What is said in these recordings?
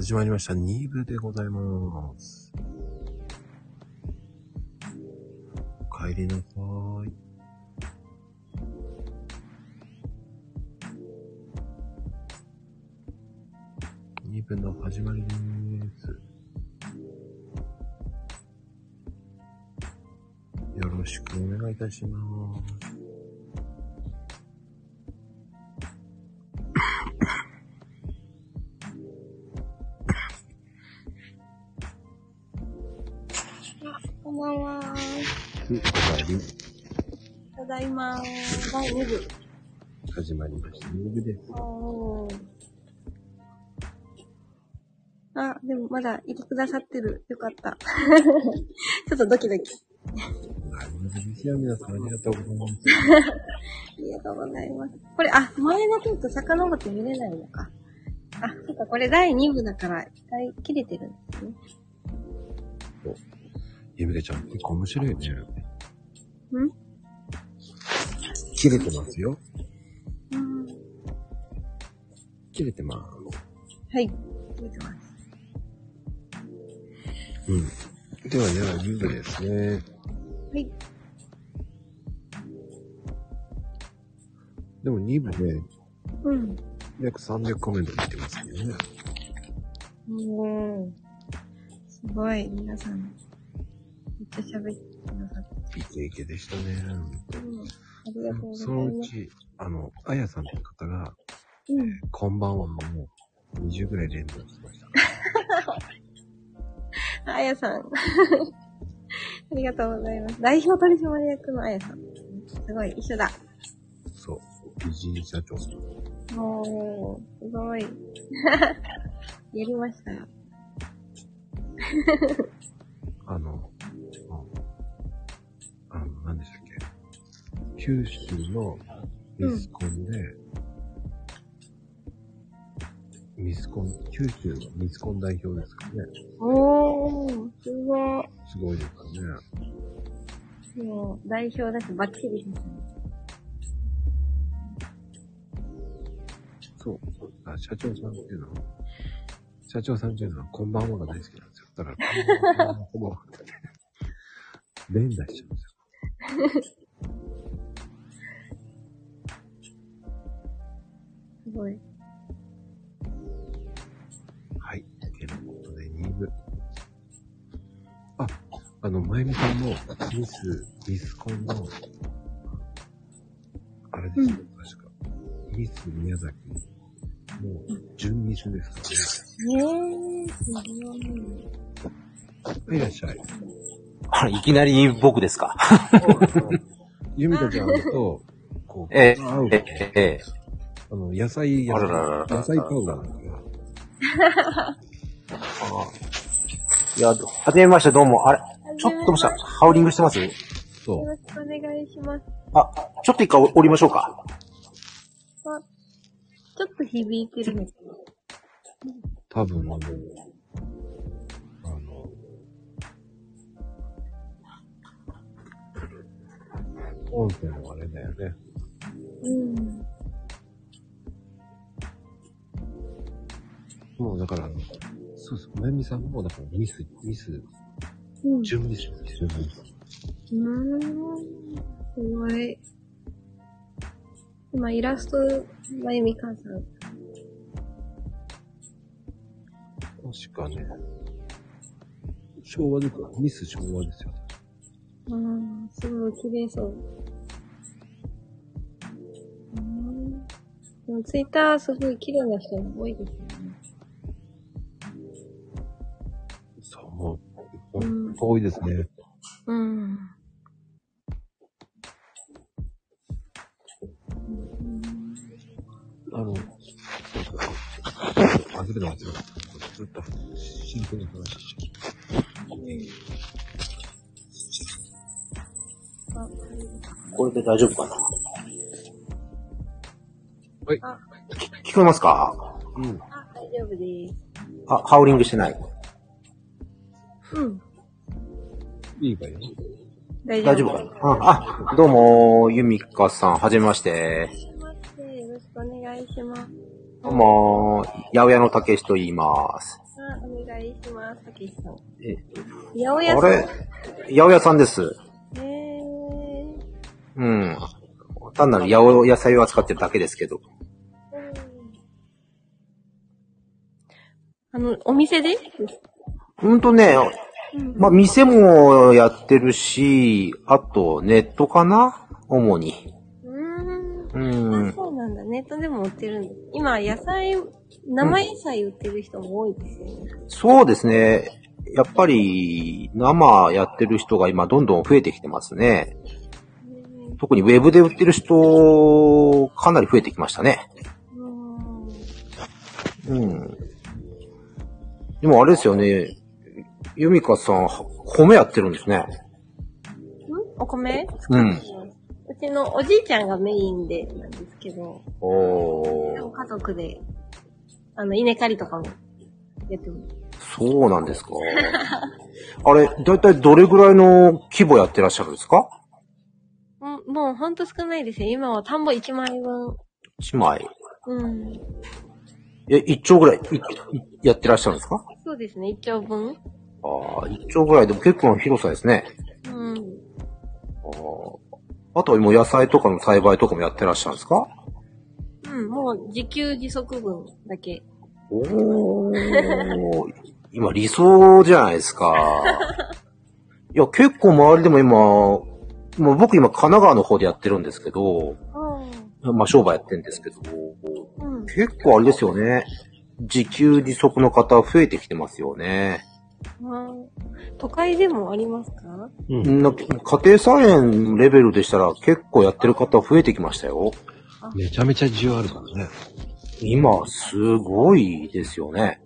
始まりました。2部でございます。お帰りなさい。2部の始まりです。よろしくお願いいたします。第2部。始まりました。2部です。おーあ、でもまだいてくださってる。よかった。ちょっとドキドキ。何でですよ、皆さんありがとうございます。ありがとうございます。これ、あ、前のテープ遡って見れないのか。あ、そっか、これ第2部だから、一回切れてるんですね。ゆみかちゃん、結構面白いね。ん？切れてますよ。うん。切れてます。はい。切れてます。うん。では、では、2部ですね。はい。でも2部ね、うん。約300コメント来てますけどね。おー。すごい、皆さん。めっちゃ喋ってくださって。イケイケでしたね。うん。ありがとうございそのう。ち、あの、あやさんって方が、うん。こんばんはもう20ぐらい連続しました。あやさん。ありがとうございます。代表取締役のあやさん。すごい、一緒だ。そう。美人社長さん。おー、すごい。やりました。あの、九州のミスコンで、ミスコン、九州のミスコン代表ですかね。おー、すごい。すごいですかね。もう、代表だし、バッチリですね。そう。あ社長さんっていうのは、社長さんっていうのは、こんばんはが大好きなんですよ。だから、こんばんはってね、連打しちゃうんですよ。すごい。はい。ということで、2部。あ、あの、まゆみさんも、ミス、ミスコンの、あれですよ、確か。ミス宮崎の、準ミスですかえー、すごい。らね。いらっしゃい。あれ、いきなり僕ですか？ゆみかちゃんと、こう、ええ会うえ、え、え、あの、野菜、野あららら野菜パウダーなんだけど、いや、はじめまして、どうも。あれ、ちょっともした、ハウリングしてます？そう。よろしくお願いします。あ、ちょっと一回降りましょうか。あ、ちょっと響いてるね。多分、あの、あの、音声のあれだよね。うん。もうだから、そうそう、まゆみさんも、だからミス、ミス、うん。準ミスですよね。うーん。すごい。今、イラスト、まゆみかんさん。確かね、昭和ですよ。ミス昭和ですよ。うん、すごい綺麗そう。うん。でもツイッターすごい綺麗な人も多いですよね。う、ほうんんと多いですね。うん。あの、れてますよ。ずっと、真剣に話しちゃあ、これで大丈夫かなはいあ、聞こえますかう。うん。あ大丈夫です。あ、ハウリングしてない。うん。いいかよ。大大丈夫かな？あ、あ、どうも、ゆみかさん、はじめまして。待って、よろしくお願いします。どうも、八百屋のたけしと言います。お願いします、たけしさん。え、八百屋さん？あれ？八百屋さんです。へー。うん。単なる八百野菜を扱ってるだけですけど。あの、お店で？ほんとね、うん。まあ、店もやってるし、あと、ネットかな？主に。うー。うんんあ、。そうなんだ。ネットでも売ってるんだ。今、野菜、生野菜売ってる人も多いですよね。そうですね。やっぱり、生やってる人が今どんどん増えてきてますね。特にウェブで売ってる人、かなり増えてきましたね。うん。うん。でもあれですよね。ユミカさん、米やってるんですね。ん？お米？うん。うちのおじいちゃんがメインでなんですけど、おー。家族で、あの、稲刈りとかもやってます。そうなんですか。あれ、だいたいどれぐらいの規模やってらっしゃるんですか？うんもうほんと少ないですよ。今は田んぼ1枚分。?1 枚。うん。え、1丁ぐらいいいやってらっしゃるんですか？そうですね、1丁分。ああ、1丁ぐらいでも結構な広さですね。うん。あーあとはもう野菜とかの栽培とかもやってらっしゃるんですか？うん、もう自給自足分だけ。おー。今理想じゃないですか。いや、結構周りでも今、もう僕今神奈川の方でやってるんですけど、うまあ商売やってるんですけど、ん。うん。結構あれですよね。自給自足の方増えてきてますよね。あ都会でもありますか？うん。な家庭菜園レベルでしたら結構やってる方増えてきましたよ。めちゃめちゃ需要あるからね。今、すごいですよね。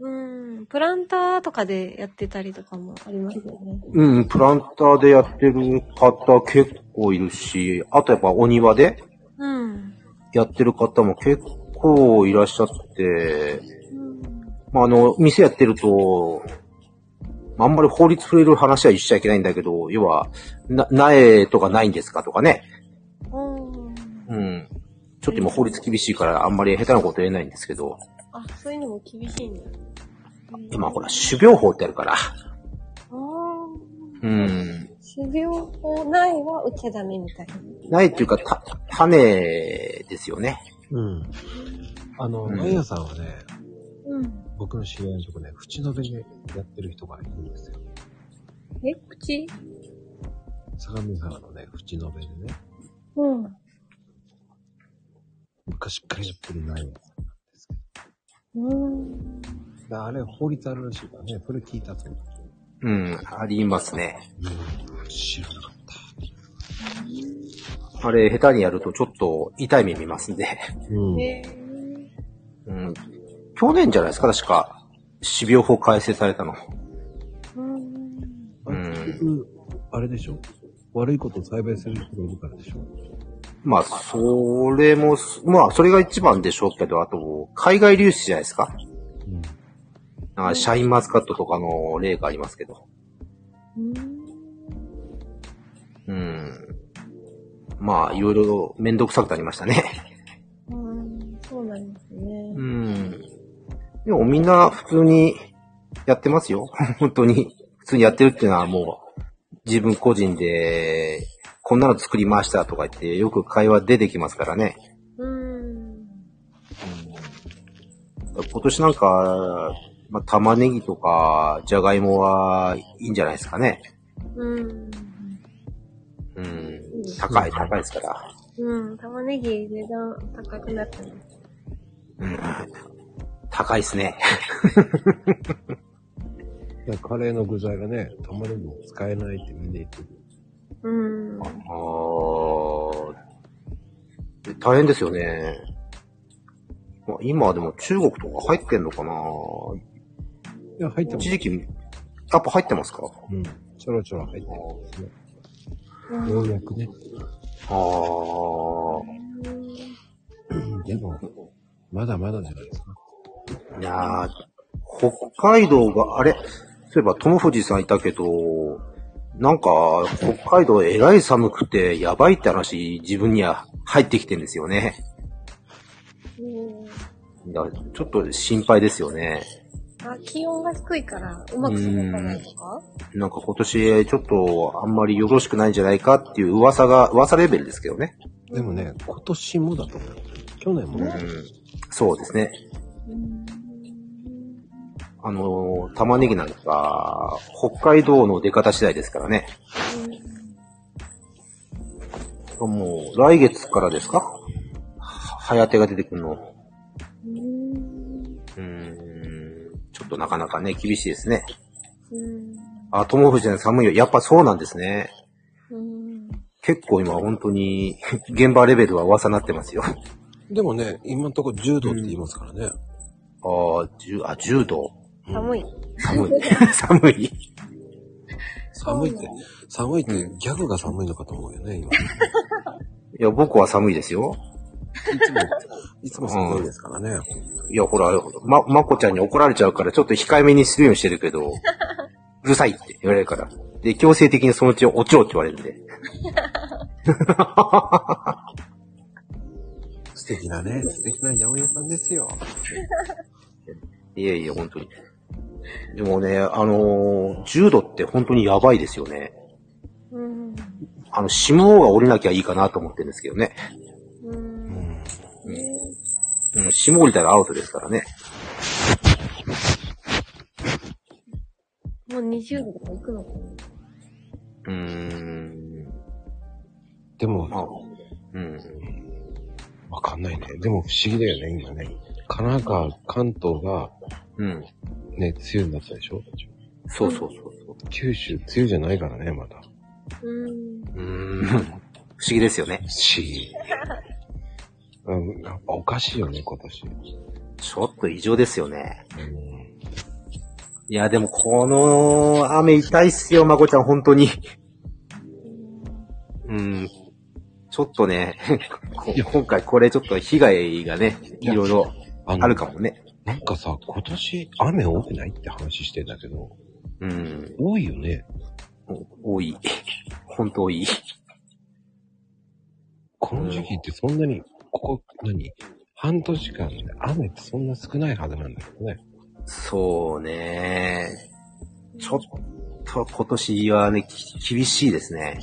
うん。プランターとかでやってたりとかもありますよね。うん、プランターでやってる方結構いるし、あとやっぱお庭でうん。やってる方も結構いらっしゃって、うん。まあ、あの、店やってると、あんまり法律触れる話はしちゃいけないんだけど、要は、な、苗とかないんですかとかね。うん。うん。ちょっと今法律厳しいからあんまり下手なこと言えないんですけど、あ、そういうのも厳しいんだ。今ほら、種苗法ってあるから。ああ。うん。修行法ないは売っちゃダメみたいな。ないっていうか、た、種ですよね。うん。あの、うんマイヤさんはね、うん。僕の知り合いのとこね、縁の辺でやってる人がいるんですよ。え、口相模原のね、縁の辺でね、うん。昔からやってる内容なんですけうん。ど。だあれ、法律あるらしいからね、それ聞いたと思う。うん、ありますね。うん。知らなかっあれ、下手にやるとちょっと痛い目見ますんで。た。うん。へうん。去年じゃないですか、確か。種苗法改正されたの。うん。あれ結局、あれでしょ？悪いことを栽培する人がいるからでしょ？まあ、それも、まあ、それが一番でしょうけど、あと、海外流出じゃないですか。うん。なんかシャインマスカットとかの例がありますけど。うん。まあ、いろいろめんどくさくなりましたね。でもみんな普通にやってますよ。本当に。普通にやってるっていうのはもう、自分個人で、こんなの作りましたとか言って、よく会話出てきますからね。うん。今年なんか、まあ、玉ねぎとか、じゃがいもはいいんじゃないですかね。うん。うん。高い、高いですから。うん。玉ねぎ値段高くなったね。うん。高いですね。カレーの具材がね、玉ねぎも使えないってみんな言ってる。うん。あー大変ですよね。まあ今はでも中国とか入ってんのかな？いや、入ってます一。時期、やっぱ入ってますか？うん。ちょろちょろ入ってますね。うんようやくね。ああ。でも、まだまだじゃないですか。いやー北海道が、あれ、そういえば友藤さんいたけど、なんか、北海道えらい寒くてやばいって話、自分には入ってきてんですよね。うんいやちょっと心配ですよね。あ、気温が低いから、うまく育たないとか？なんか今年ちょっとあんまりよろしくないんじゃないかっていう噂が、噂レベルですけどね。でもね、今年もだと思う。去年もうんね。。そうですね。うん。あのー、玉ねぎなんか、北海道の出方次第ですからね。もう、来月からですか？は早手が出てくるの。うん。うーん、ちょっとなかなかね、厳しいですね。うん。あ、友藤さん寒いよ。やっぱそうなんですね。うん。結構今本当に、現場レベルは噂になってますよ。あでもね、今のところ10度って言いますからね。あ、10、あ、10度。寒い。寒い。寒い。寒いって、寒いってギャグが寒いのかと思うよね、今。いいや、僕は寒いですよ。つも、いつも寒いですからね。いや、ほら、ま、まこちゃんに怒られちゃうから、ちょっと控えめにするようにしてるけど、うるさいって言われるから。で、強制的にそのうち落ちろって言われるんで。素敵なね、素敵な八百屋さんですよ。いやいや、本当に。でもね、あのー、10度って本当にやばいですよね。うん。あの、下王が降りなきゃいいかなと思ってるんですけどね。う。うんん。うん、下降りたらアウトですからね。もう20度とか行くのかな？うーん。でも、まあ、うん。わかんないね。でも不思議だよね、今ね。神奈川、関東がうん。ね、梅雨になったでしょ？そうそうそうそう。九州、梅雨じゃないからね、まだ。うん。うーん。不思議ですよね。不思議。うん、やっぱおかしいよね、今年。ちょっと異常ですよね。うんいや、でもこの雨痛いっすよ、まこちゃん、本当に。うん。ちょっとね、今回これちょっと被害がね、いろいろあのあるかもね。なんかさ、今年雨多くないって話してんだけど、うん。多いよね。多い。本当多い。この時期ってそんなに、ここ、何？半年間で雨ってそんな少ないはずなんだけどね。そうね。ちょっと今年はね、き厳しいですね。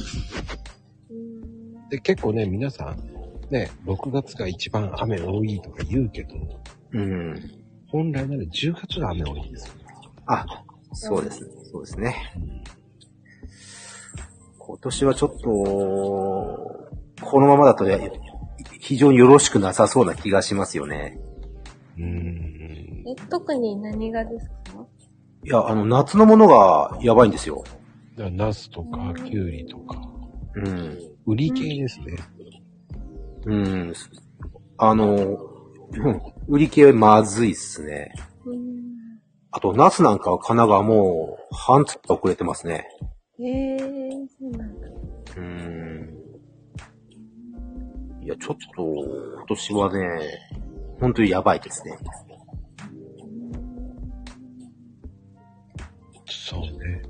うん。で、結構ね、皆さん、ね、6月が一番雨多いとか言うけど、うん。本来なら10月が雨多いんですよ。あ、そうですね。そうですね。今年はちょっと、このままだとね、非常によろしくなさそうな気がしますよね。うーん。え、特に何がですか？いや、あの、夏のものがやばいんですよ。だからナスとか、キュウリとか、うん。売り系ですね。うん。あの、うん売り系はまずいっすね。うん。あと、ナスなんかは神奈川もう半月遅れてますね。へえー、そうなんだ。うん。いや、ちょっと、今年はね、本当にやばいですね。そうね。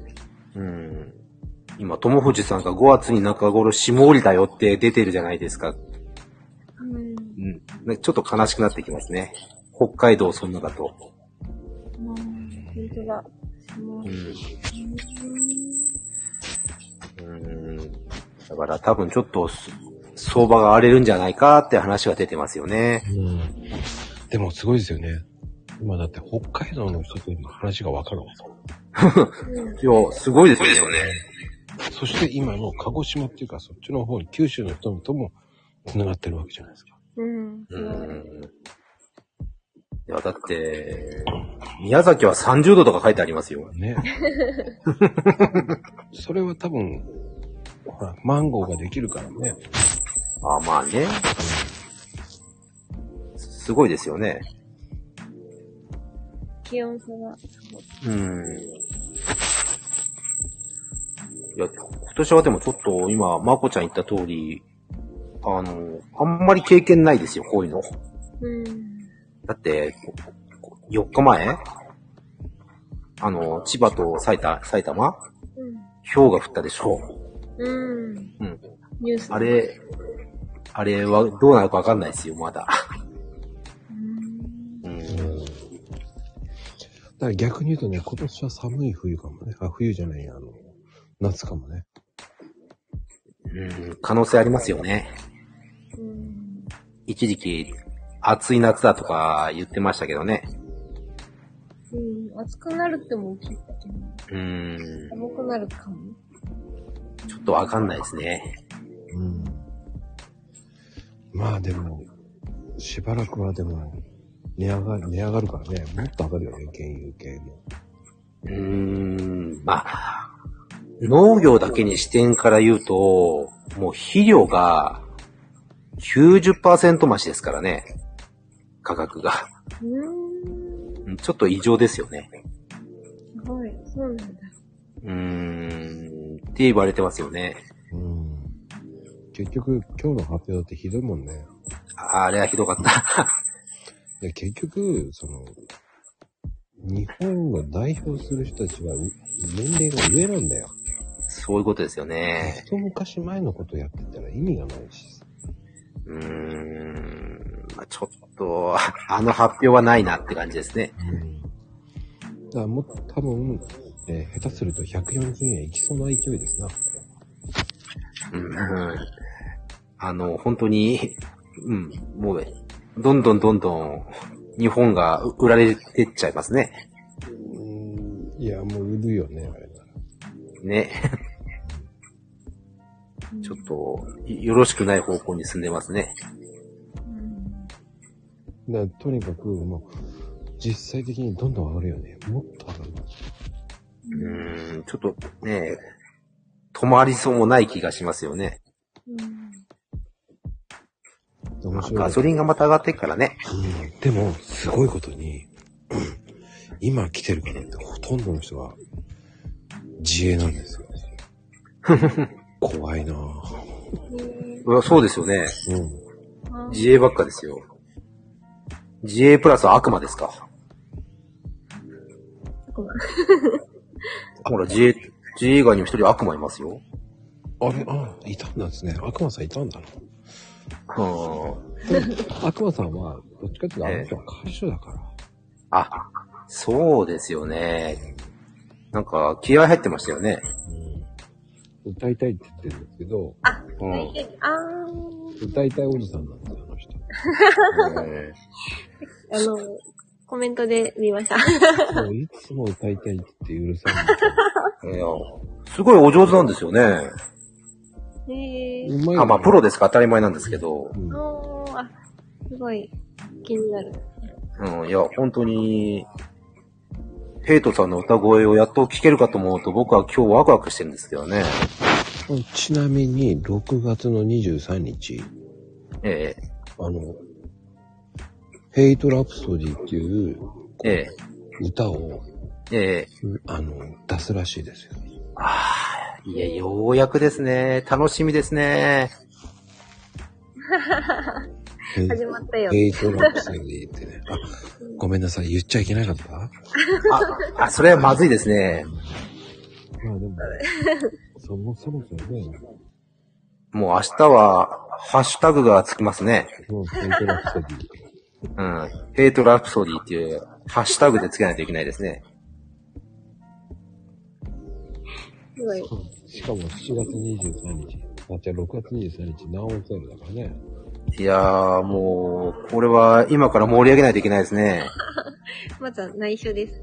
うん。今、友藤さんが5月に中頃霜降りだよって出てるじゃないですか。うん。ちょっと悲しくなってきますね。北海道そんなだと。本当だ。もううん。うん。だから多分ちょっとす相場が荒れるんじゃないかって話が出てますよね。うん。でもすごいですよね。今だって北海道の人と今話がわかるん ですよ。いや、すごいですよね。そして今の鹿児島っていうかそっちの方に九州の人々も繋がってるわけじゃないですか。うん。うん。いや、だって、宮崎は30度とか書いてありますよ。ね。それは多分、ほら、マンゴーができるからね。あまあね。すごいですよね。気温差がすごい。うん。いや、今年はでもちょっと今、まこちゃん言った通り、あの、あんまり経験ないですよ、こういうの。うん。だって、4日前？あの、千葉と埼玉、埼玉？うん。氷が降ったでしょうん。うん。ニュース。あれ、あれはどうなるかわかんないですよ、まだ。うん。うん。から逆に言うとね、今年は寒い冬かもね。あ、冬じゃない、あの、夏かもね。うん、可能性ありますよね。うん。一時期、暑い夏だとか言ってましたけどね。うん。暑くなるっても聞いたけど、うん、寒くなるかも。ちょっとわかんないですね。うん。まあでも、しばらくはでも、値上がる、値上がるからね、もっと上がるよね、原油系も。うーん、まあ、農業だけに視点から言うと、もう肥料が90%増しですからね。価格が。ちょっと異常ですよね。すごい。そうなんだ。うーん、って言われてますよね。うん。結局、今日の発表だってひどいもんね。あれはひどかった。で結局、その、日本を代表する人たちは、う年齢が上なんだよ。そういうことですよね。一昔前のことやってたら意味がないし。うーん、まあ、ちょっと、あの発表はないなって感じですね。うん。だからもう多分、えー下手すると140円いきそうな勢いですな。うん、あの、本当に、うん、もう、どんどんどんどん、日本が売られてっちゃいますね。うん。いや、もう売るよね、あれなら。ね。ちょっと、よろしくない方向に進んでますね。うん。だとにかく、もう、実際的にどんどん上がるよね。もっと上がる。うーん、ちょっとね、止まりそうもない気がしますよね。うん。面白い。ガソリンがまた上がってっからね。うんでも、すごいことに、今来てる方ってほとんどの人が自営なんですよ。怖いなぁ。うわそうですよね。うん。あ自衛ばっかですよ。自衛プラス悪魔ですか。ほら、自衛、自衛以外にも一人悪魔いますよ。あれ、あ、いたんですね。悪魔さんいたんだな。うん。悪魔さんは、どっちかっていうと、あの人は歌手だから。あ、そうですよね。なんか、気合入ってましたよね。うん。歌いたいって言ってるんですけど、うん。あー。歌いたいおじさんなんですよ、あの人。えあの、コメントで見ました。いつも歌いたいってうるさいんですいやすごいお上手なんですよね。へえ。うまいあ、まあ、プロですか当たり前なんですけど。うんおー、あ、すごい気になる。うん、いや、本当に、ヘイトさんの歌声をやっと聴けるかと思うと、僕は今日ワクワクしてるんですけどね。ちなみに、6月の23日、えあの、ヘイトラプソディっていうえ、え歌を、え、ええ。あの、出すらしいですよ。ああ、いや、ようやくですね。楽しみですね。始まったよ。ヘイトラプソディってね。あ、ごめんなさい、言っちゃいけなかった？まあ、あ、それはまずいですね。あでも、そもそもそもね、もう明日は、ハッシュタグがつきますね。もうヘイトラプソディ。うん。ヘイトラプソディっていう、ハッシュタグでつけないといけないですね。すごい。しかも7月23日。あ、じゃあ6月23日、 now on sale だからね。いやー、もう、これは今から盛り上げないといけないですね。まずは内緒です。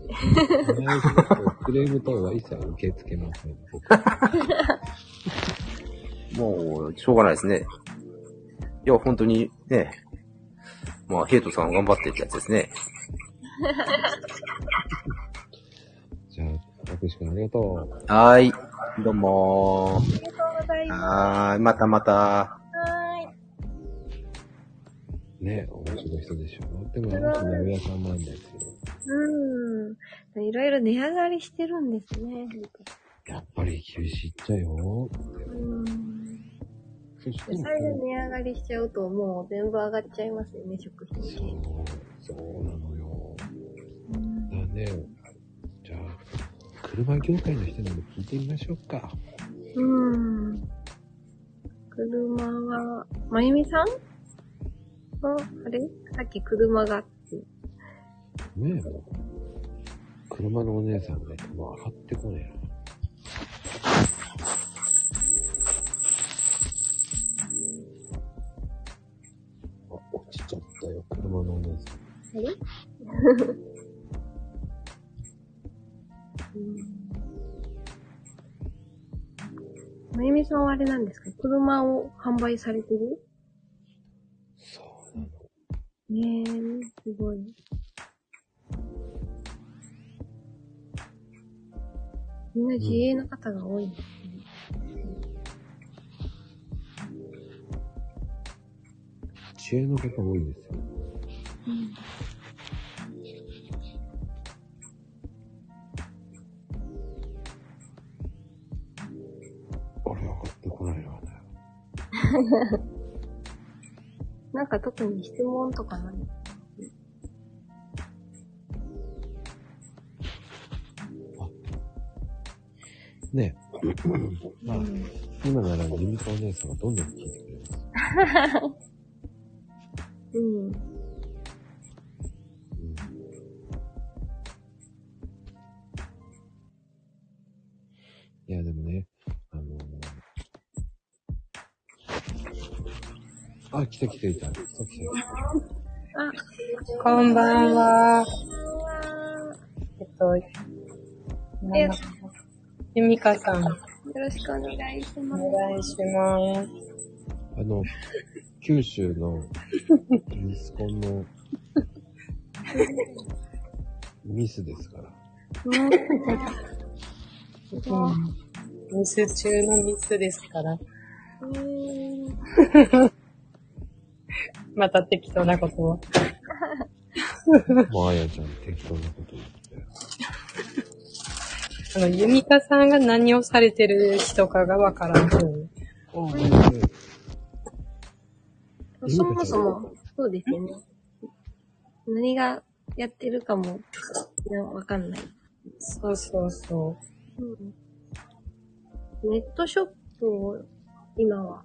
クレーム等は一切受け付けません。僕 もう、しょうがないですね。いや、本当にね、まあ、ヘイトさん頑張ってってやつですね。じゃあ、たくしくんありがとう。はーい。どうもありがとうございー。ます。はーい。またまた。はね、面白い人でしょ。でも、あの人、八百屋さんなんですよ。うん。いろいろ値上がりしてるんですね。やっぱり厳しいっちゃよ。うん。そしてそれで値上がりしちゃうともう全部上がっちゃいますよね、食品そ系。う、そうなのよ。うんだね、じゃあ、車業界の人にも聞いてみましょうか。うん。車は、まゆみさん？の、あれ？さっき車がって。ね車のお姉さんが多分上がってこねえな。あ、落ちちゃったよ、車のお姉さん。あれ？まゆみさんはあれなんですか？車を販売されてる？ねえ、すごい。みんな自営の方が多いんですね。知恵の方多いんですよ。うんあれ上がってこないな、ね。なんか特に質問とかない？ねえ。まあ、今ならゆみかお姉さんがどんどん聞いてくれます。うん。うんいや、でもね、あ、来た来た来た。来た来た。こんばんは。えっと、えゆみかさん、およろしくお願いします。願いします。あの、九州のミスコンのミスですから。うん。ミス中のミスですから。また適当なことを。もうあやちゃん適当なこと言って。あの、ゆみかさんが何をされてる人かがわからんけど。そもそも、そうですよね。何がやってるかも、ねわかんない。そうそうそネットショップを今は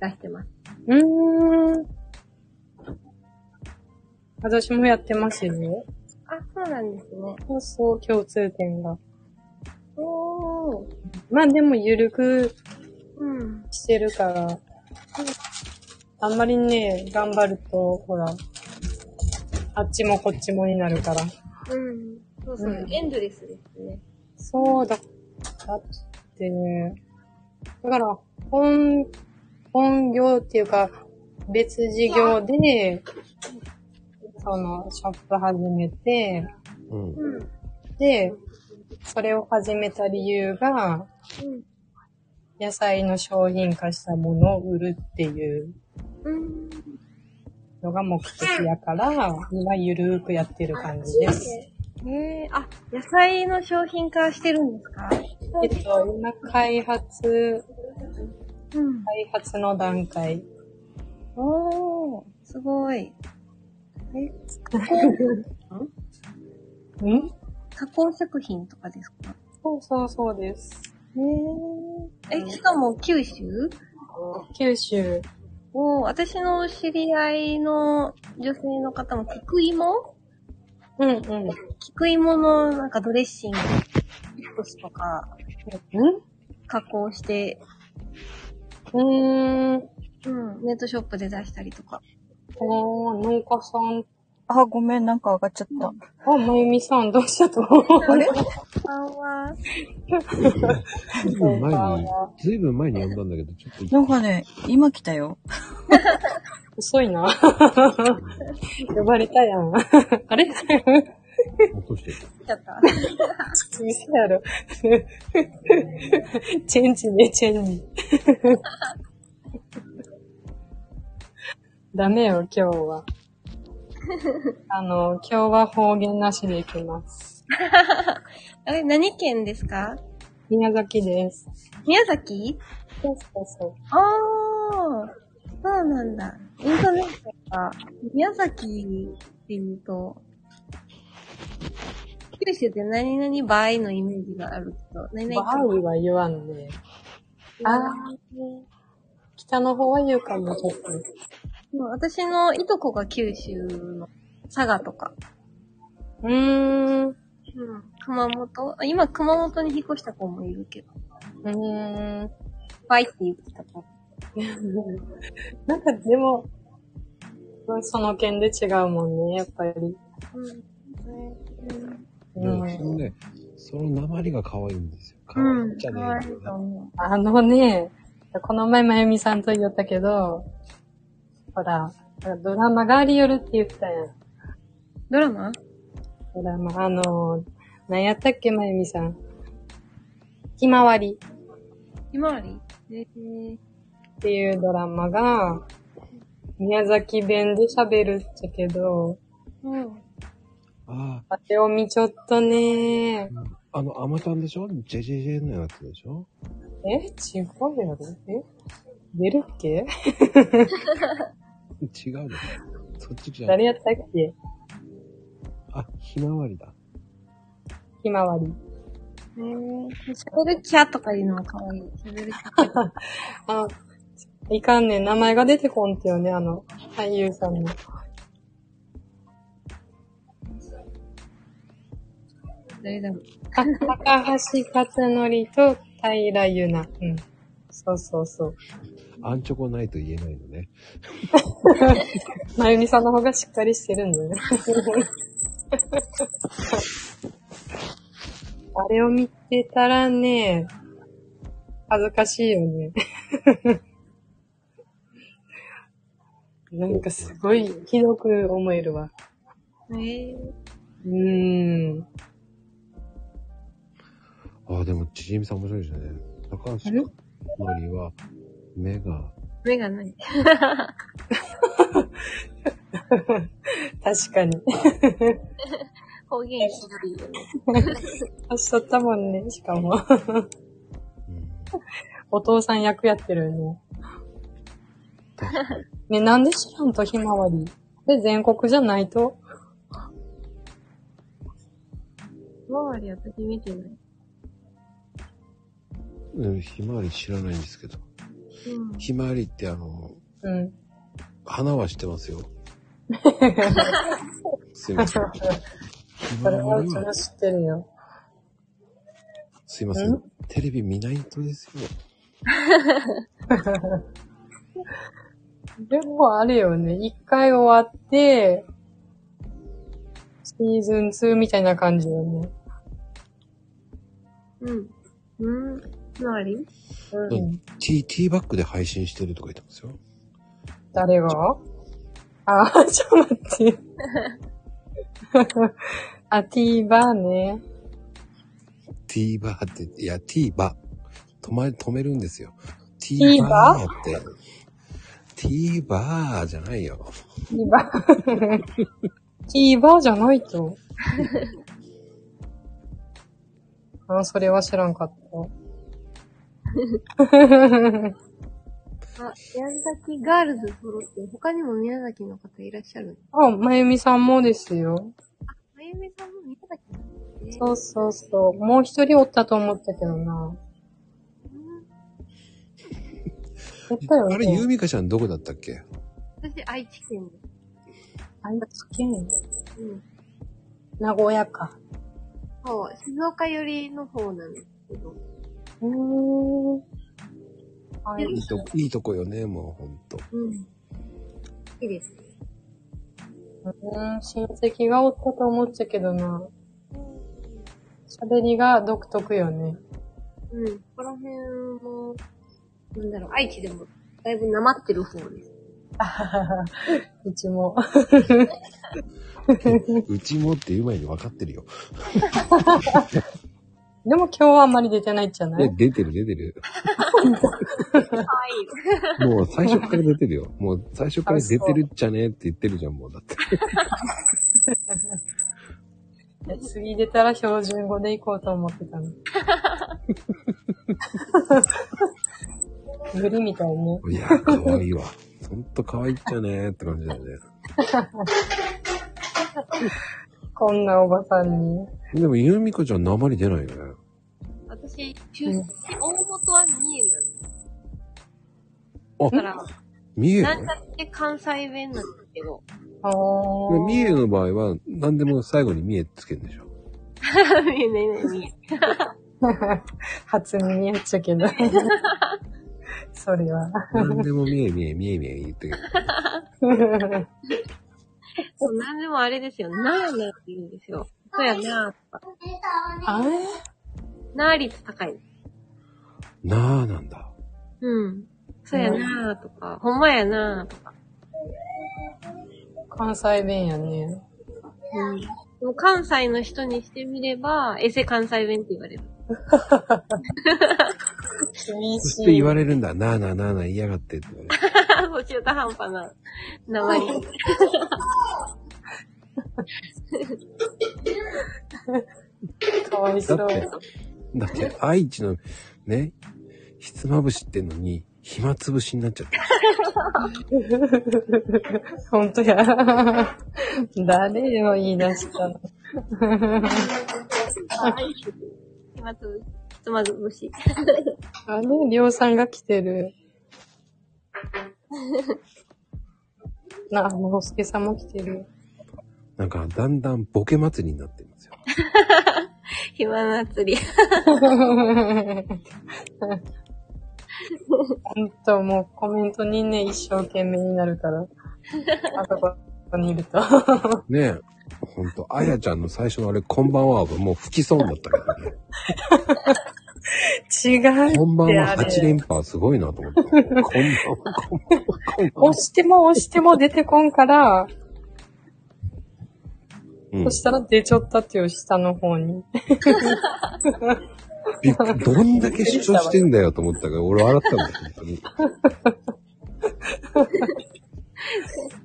出してます。う。うーん。私もやってますよ。あ、そうなんですね。そうそう、共通点が。おー。まあでも、ゆるくうん。してるから、あんまりね、頑張ると、ほら、あっちもこっちもになるから。うん。そうそう、うんエンドレスですね。そうだ、だってね、だから、本、本業っていうか、別事業で、その、ショップ始めて、うん。うん。で、それを始めた理由が、うん。野菜の商品化したものを売るっていううん。のが目的やから、今ゆるーくやってる感じです。えー、あ、野菜の商品化してるんですか？えっと、今開発、うん。開発の段階。おー、すごい。ん？加工食品とかですか？そうそうそうです。えー、え、しかも九州？九州。おー、私の知り合いの女性の方も、菊芋？うんうん。菊芋のなんかドレッシング、ソースとか加工して、んうーん。うん、ネットショップで出したりとか。あー、農家さん。あ、ごめん、なんか上がっちゃった。あ、まゆみさん、どうしたとあれ？こんばんは。ずいぶん前に、ずいぶん前に読んだんだけど、ちょっとなんかね、今来たよ。遅いな。呼ばれたやん。あれ？落としてる。来ちゃった。店やろ。チェンジね、チェンジ。ダメよ、今日は。あの、今日は方言なしでいきます。え、何県ですか？宮崎です。宮崎？そうそうそう。あー、そうなんだ。イントネーションが、宮崎って言うと、九州って何々場合のイメージがあるけど、何バ々ーイは言わんね。あー北の方は言うかも、ちょっと。もう私のいとこが九州の佐賀とか。うーん。うん。熊本？あ今、熊本に引っ越した子もいるけど。うーん。バイって言ってたから。なんかでも、その件で違うもんね、やっぱり。うん。でもうんそのね、その鉛が可愛いんですよ。可愛いんじゃねえよな。と思あのね、この前まゆみさんと言ったけど、ほら、ドラマがありよるって言ったやん。ドラマ？ドラマ、あの、何やったっけまゆみさん。ひまわりひまわり？えー、っていうドラマが、宮崎弁で喋るっちゃけど、うん。ああれを見ちょっとねあ、あの、アマタンでしょ ?JJJ のやつでしょえ違うやろえ出るっけ違うのそっちじゃん。誰やったっけあ、ひまわりだ。ひまわり。えー、喋るキャとかいうのも可愛い。喋るキャ。あ、いかんねん。名前が出てこんってよね、あの、俳優さんの。誰だろう。あ、高橋克典と平ゆな。うん。そうそうそう。アンチョコないと言えないのね。まゆみさんの方がしっかりしてるんだよね。あれを見てたらね、恥ずかしいよね。なんかすごいひどく思えるわ。えー、うーん。あ、でも、ちじみさん面白いですね。高橋あれ？のりは、目が、目がない。確かに。方言ひどいよね。あしとったもんね、しかも。うん、お父さん役やってるよね。ね、なんで知らんとひまわり。で、全国じゃないと？ひまわり私見てない。うん、ひまわり知らないんですけど。うん。ひまわりってあの、うん。花は知ってますよ。すいません。ひそれまわりははそれは、知ってるよ。すいません。テレビ見ないとですよ。でもあれよね、一回終わって、シーズン2みたいな感じよね。うん。うん。ひまわり？うん。ティー、ティーバッグで配信してるとか言ってますよ。誰が？あ、ちょっと待って。あ、ティーバーね。ティーバーって、いや、ティーバー。止ま、止めるんですよ。ティーバーって。ティーバーじゃないよ。ティーバー。ティーバーじゃないと。あ、それは知らんかった。あ、宮崎ガールズ揃って、他にも宮崎の方いらっしゃる。あ、まゆみさんもですよ。まゆみさんも宮崎なんですね。そうそうそう。もう一人おったと思ったけどな。やったよね。あれ、ゆうみかちゃんどこだったっけ？私、愛知県です。愛知県うん。名古屋か。そう、静岡寄りの方なんですけど。うーん。はいいいと、いいとこよね、もうほんと。うん。いいです。うん、親戚がおったと思っちゃけどな。喋りが独特よね。うん。ここら辺も、なんだろう、愛知でも、だいぶなまってる方です。うちも。うちもって言う前に分かってるよ。でも今日はあんまり出てないんじゃなえ、い出てる出てる。かわいい。もう最初から出てるよ。もう最初から出てるっちゃねって言ってるじゃん、もうだって。え次出たら標準語で行こうと思ってたの。無理みたいね。いや、かわいいわ。ほんとかわいいっちゃねって感じだよね。こんなおばさんに。でも、ゆうみかちゃん鉛出ないよね。私、大元は三重なんです。あだから、見えるなんちゃって関西弁なんですけど、あー。ミエの場合は、何でも最後にミエつけるんでしょ。見えない見えない。初耳やっちゃけど。それは。何でもミエミエミエミエ言ってる。そう、なんでもあれですよ。なーなーって言うんですよ。そうやなーとか。あれ？なー率高い。なあなんだ。うん。そうやなーとか、ほんまやなーとか。関西弁やね。うん。でも関西の人にしてみれば、エセ関西弁って言われる。厳そししてい。言われるんだ。なあなあなあなあ言いやがってって言われる。そう中途半端な名前。かわいそう。だって、だって愛知のね、ひつまぶしってんのに、暇つぶしになっちゃって。ほんとや。誰よ言い出したの。今つぶ、ひつまぶし。あれ、りょうさんが来てる。な、ものすけさんも来てる。なんか、だんだんボケ祭りになってるんですよ。暇祭り。ほんと、もうコメントにね、一生懸命になるから。あそこにいると。ねえ。ほんと、あやちゃんの最初のあれ、こんばんははもう吹きそうになったけどね。違う。こんばんはあれ8連覇すごいなと思って。こんばんは、こんばんは、こんばんは押。しても押しても出てこんから、うんそしたら出ちゃったっていう下の方に。びっくどんだけ主張してんだよと思ったから、俺笑ったんだよ、本当に。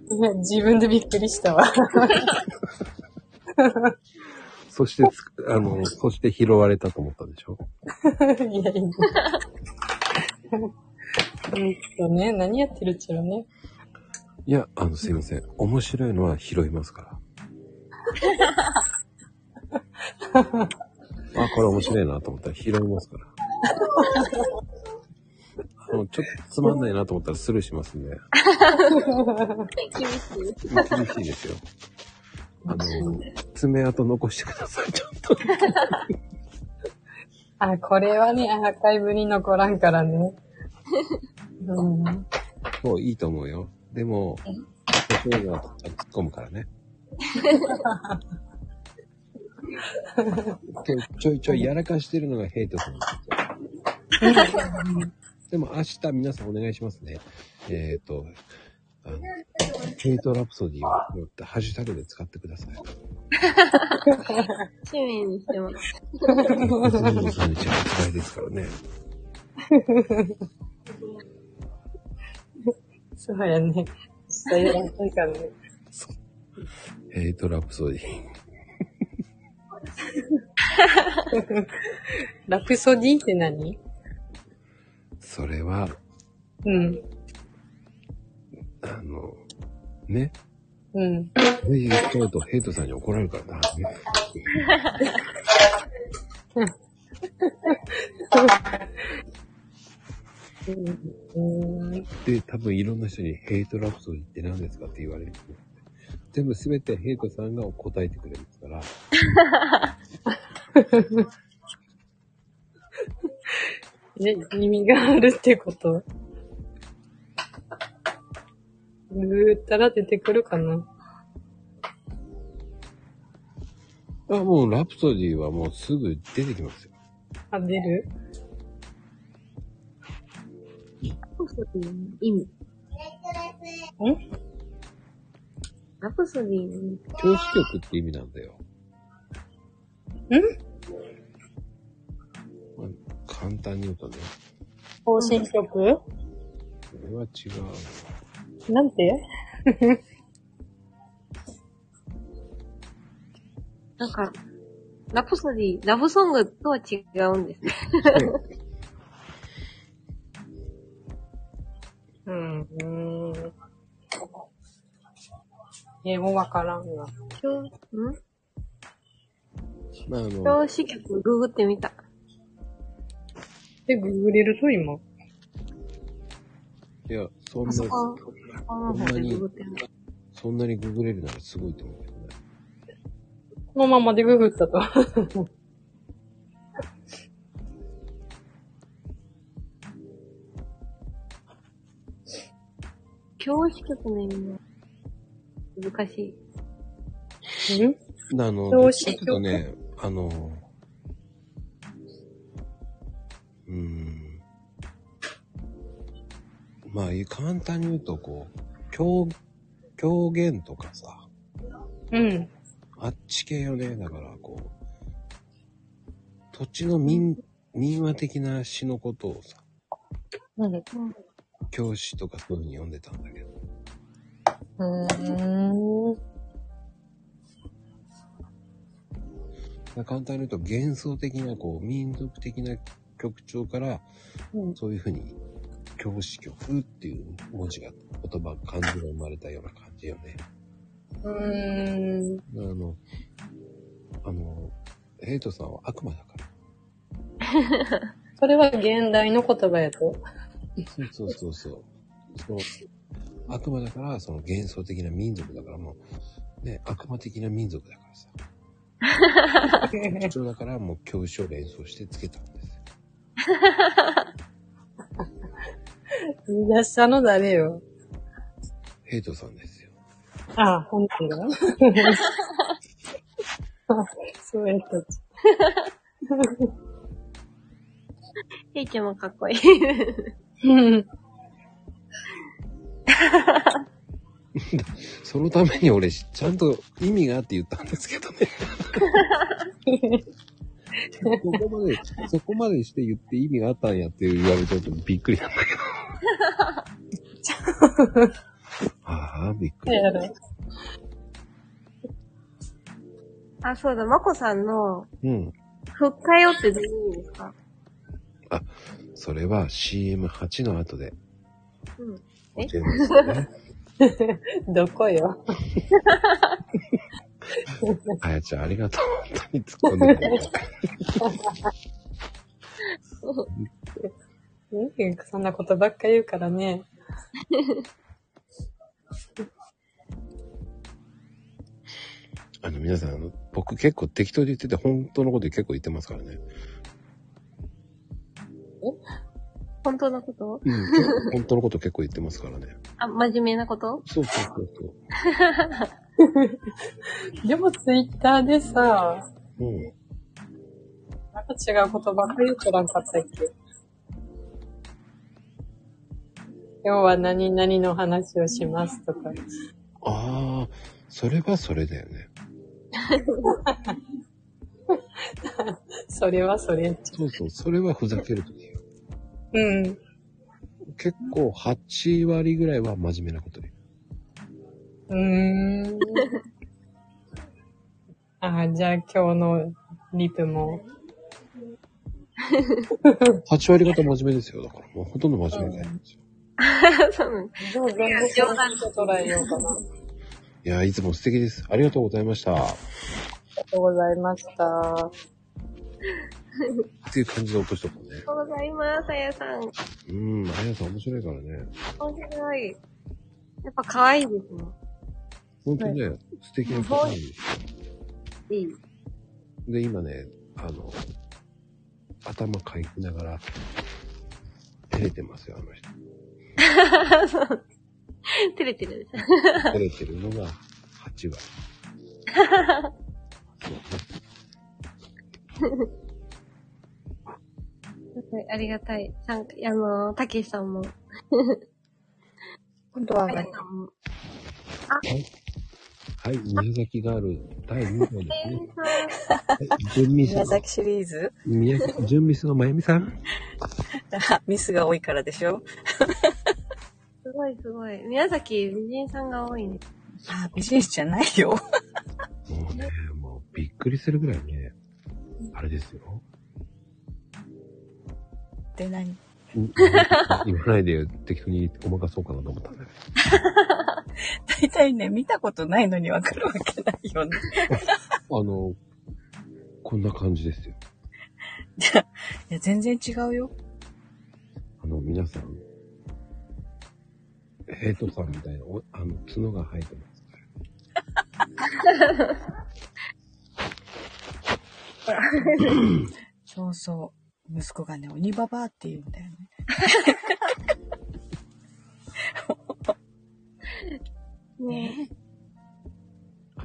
自分でびっくりしたわ。そしてつ、あの、そして拾われたと思ったんでしょ？いやいや。うんとね、何やってるっちゃろね。いや、あの、すいません。面白いのは拾いますから。あ、これ面白いなと思ったら拾いますから。ちょっとつまんないなと思ったらスルーしますんで。厳しい。厳しいですよ。あの、爪痕残してください、ちゃんと。あ、これはね、アーカイブに残らんからね。うん。そう、いいと思うよ。でも、面白いなと突っ込むからね。でちょいちょいやらかしてるのがヘイトさんですよ。でも明日皆さんお願いしますね。えっ、と、あの、ヘイトラプソディをこうやってハッシュタグで使ってください。趣味にしてます。23日は発売ですからね。そうやね。実際やらんからね。ヘイトラプソディ。ラプソディって何？それは、うん。あの、ね。うん。言っちゃうとヘイトさんに怒られるからな。うん。で、多分いろんな人にヘイトラプソディって何ですかって言われる。全部すべてヘイトさんが答えてくれるから。ね、意味があるってことグーったら出てくるかなあ、もうラプソディはもうすぐ出てきますよ。あ、出る？ラプソディの意味。んラプソディの意味。教師曲って意味なんだよ。ま単に言うとね、更新曲？これは違う。なんて？なんか、ラプソディ、ラブソングとは違うんですね。うん。うん。英語わからんわ。教、ん？まあ、あの、教師曲ググってみた。で、ググれると今。いや、そんな、パソコン、パソコンの方でググってみた。そんなにググれるならすごいと思うけどね。このままでググったと。教師局の意味は難しい。んあの、教師ちょっとね、あの、まあ、簡単に言うと、こう、狂、狂言とかさ、うん。あっち系よね。だから、こう、土地の民、民話的な詩のことをさ、うん。教師とかそういうふうに読んでたんだけど。うーん。まあ簡単に言うと幻想的な、こう、民族的な曲調から、うんそういうふうに、教師曲っていう文字が、言葉、漢字が生まれたような感じよね。うーん。あの、あの、ヘイトさんは悪魔だから。それは現代の言葉やと？そうそうそうそう。そう悪魔だから、その幻想的な民族だからもう、ね、悪魔的な民族だからさ。そうだからもう教師を連想してつけたんですよ。言い出したの誰よ。ヘイトさんですよ。あ、本当だ。そうやった。ヘイちゃんもかっこいい。うん。そのために俺、ちゃんと意味があって言ったんですけどね。そこまで、そこまでして言って意味があったんやって言われちゃうとびっくりなんだけど。ああ、びっくり。あ、そうだ、まこさんの、うん。復活よってどういう意味ですか？それは CM8 の後でうん。教えますよね。どこよ？あやちゃんありがとう。本当に突っ込ん でくれて。うんそんなことばっか言うからね。あの、皆さん、あの、僕結構適当で言ってて、本当のこと結構言ってますからね。本当のこと？うん、本当のこと結構言ってますからね。あ、真面目なこと？そうそうそうそう。でもツイッターでさ、うん。なんか違うことばっかり言うとらんかったっけ今日は何々の話をしますとか。ああ、それはそれだよね。それはそれ。そうそう、それはふざけるときよ。うん。結構8割ぐらいは真面目なことで。うーん。ああ、じゃあ今日のリプも。8割方真面目ですよ。だからもうほとんど真面目なんですよ。そうなのじゃあ全部冗談で捉えようかな。あいや、いつも素敵です。ありがとうございました。りがとうございました。っていう感じで落としとこうねあ。りがとうございます、あやさん。うん、あやさん面白いからね。面白い。やっぱ可愛いですね。ほんとね、素敵な方なんですよ。いい。で、今ね、あの、頭かきながら、照れてますよ、あの人。そう。照れてる。照れてるのが8割。ありがたい。参加、あの、たけしさんも、今度はあやさんも。はい、宮崎ガール第2号ですね。えはい、準ミスの、宮崎シリーズ？宮崎、準ミスのまゆみさん？ミスが多いからでしょ？すごいすごい。宮崎美人さんが多いね。あ、美人じゃないよ。もうね、もうびっくりするぐらいね、あれですよ。で何？うん言わないで適当にごまかそうかなと思ったんだけ 大体ね、見たことないのにわかるわけないよね。ど。あの、こんな感じですよ。いや、全然違うよ。あの、皆さん、ヘイトさんみたいな、おあの、角が生えてますかそうそう。息子がね、鬼ババアって言うんだよね。ね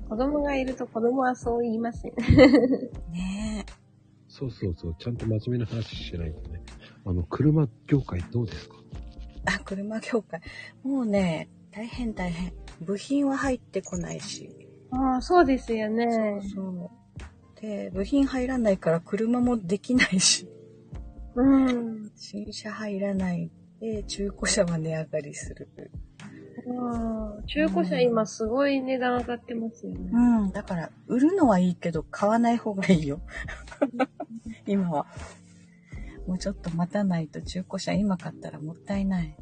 子供がいると子供はそう言いますよね。ねえ。そうそうそう。ちゃんと真面目な話しないとね。あの、車業界どうですか？あ、車業界。もうね、大変大変。部品は入ってこないし。ああ、そうですよね。そう。で、部品入らないから車もできないし。うん。新車入らないで、中古車は値上がりする。ああ中古車今すごい値段上がってますよね。うん。だから、売るのはいいけど、買わない方がいいよ。今は。もうちょっと待たないと中古車今買ったらもったいない。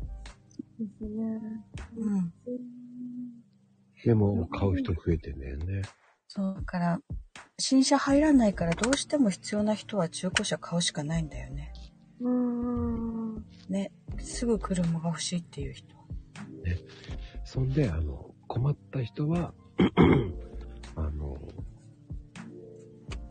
ですね。うん。でも、買う人増えてんだよね。そう、だから、新車入らないからどうしても必要な人は中古車買うしかないんだよね。うーん。ね。すぐ車が欲しいっていう人。そんで、あの、困った人は、あの、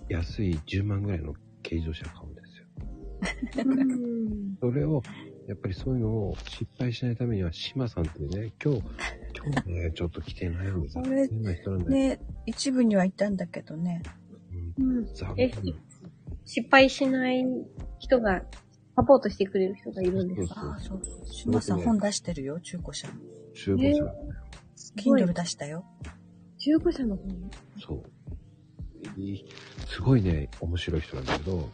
安い10万ぐらいの軽自動車買うんですよ。うんそれを、やっぱりそういうのを失敗しないためには、島さんってね、今日、今日ね、ちょっと来てないんですよ。あれ変な人なんだよ。ね、一部にはいたんだけどね。うんうん残え念。失敗しない人が、サポートしてくれる人がいるんですか？ああ、そうそう。島さん本出してるよ、中古車。中古車、すごい Kindle 出したよ。中古車の方そう。いいすごいね、面白い人なんだけど、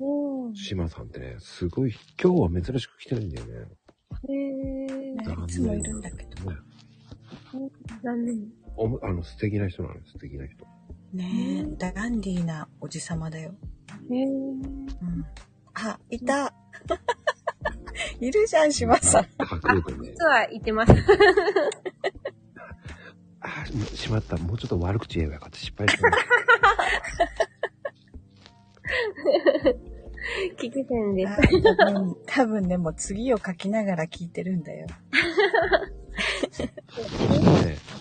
お島さんってね、すごい、今日は珍しく来てないんだよね。ー。へー。ね、いつもいるんだけど。ね残念。おもあの、素敵な人なのよ、素敵な人。ねえ、ダンディーなおじさまだよ。へー。うん。あ、いた。いるじゃん、島さん。隠れてね。実は言ってます。あ、しまった。もうちょっと悪口言えばよかった。失敗したな。聞く線です。多分、多分ね、もう次を書きながら聞いてるんだよ。ね、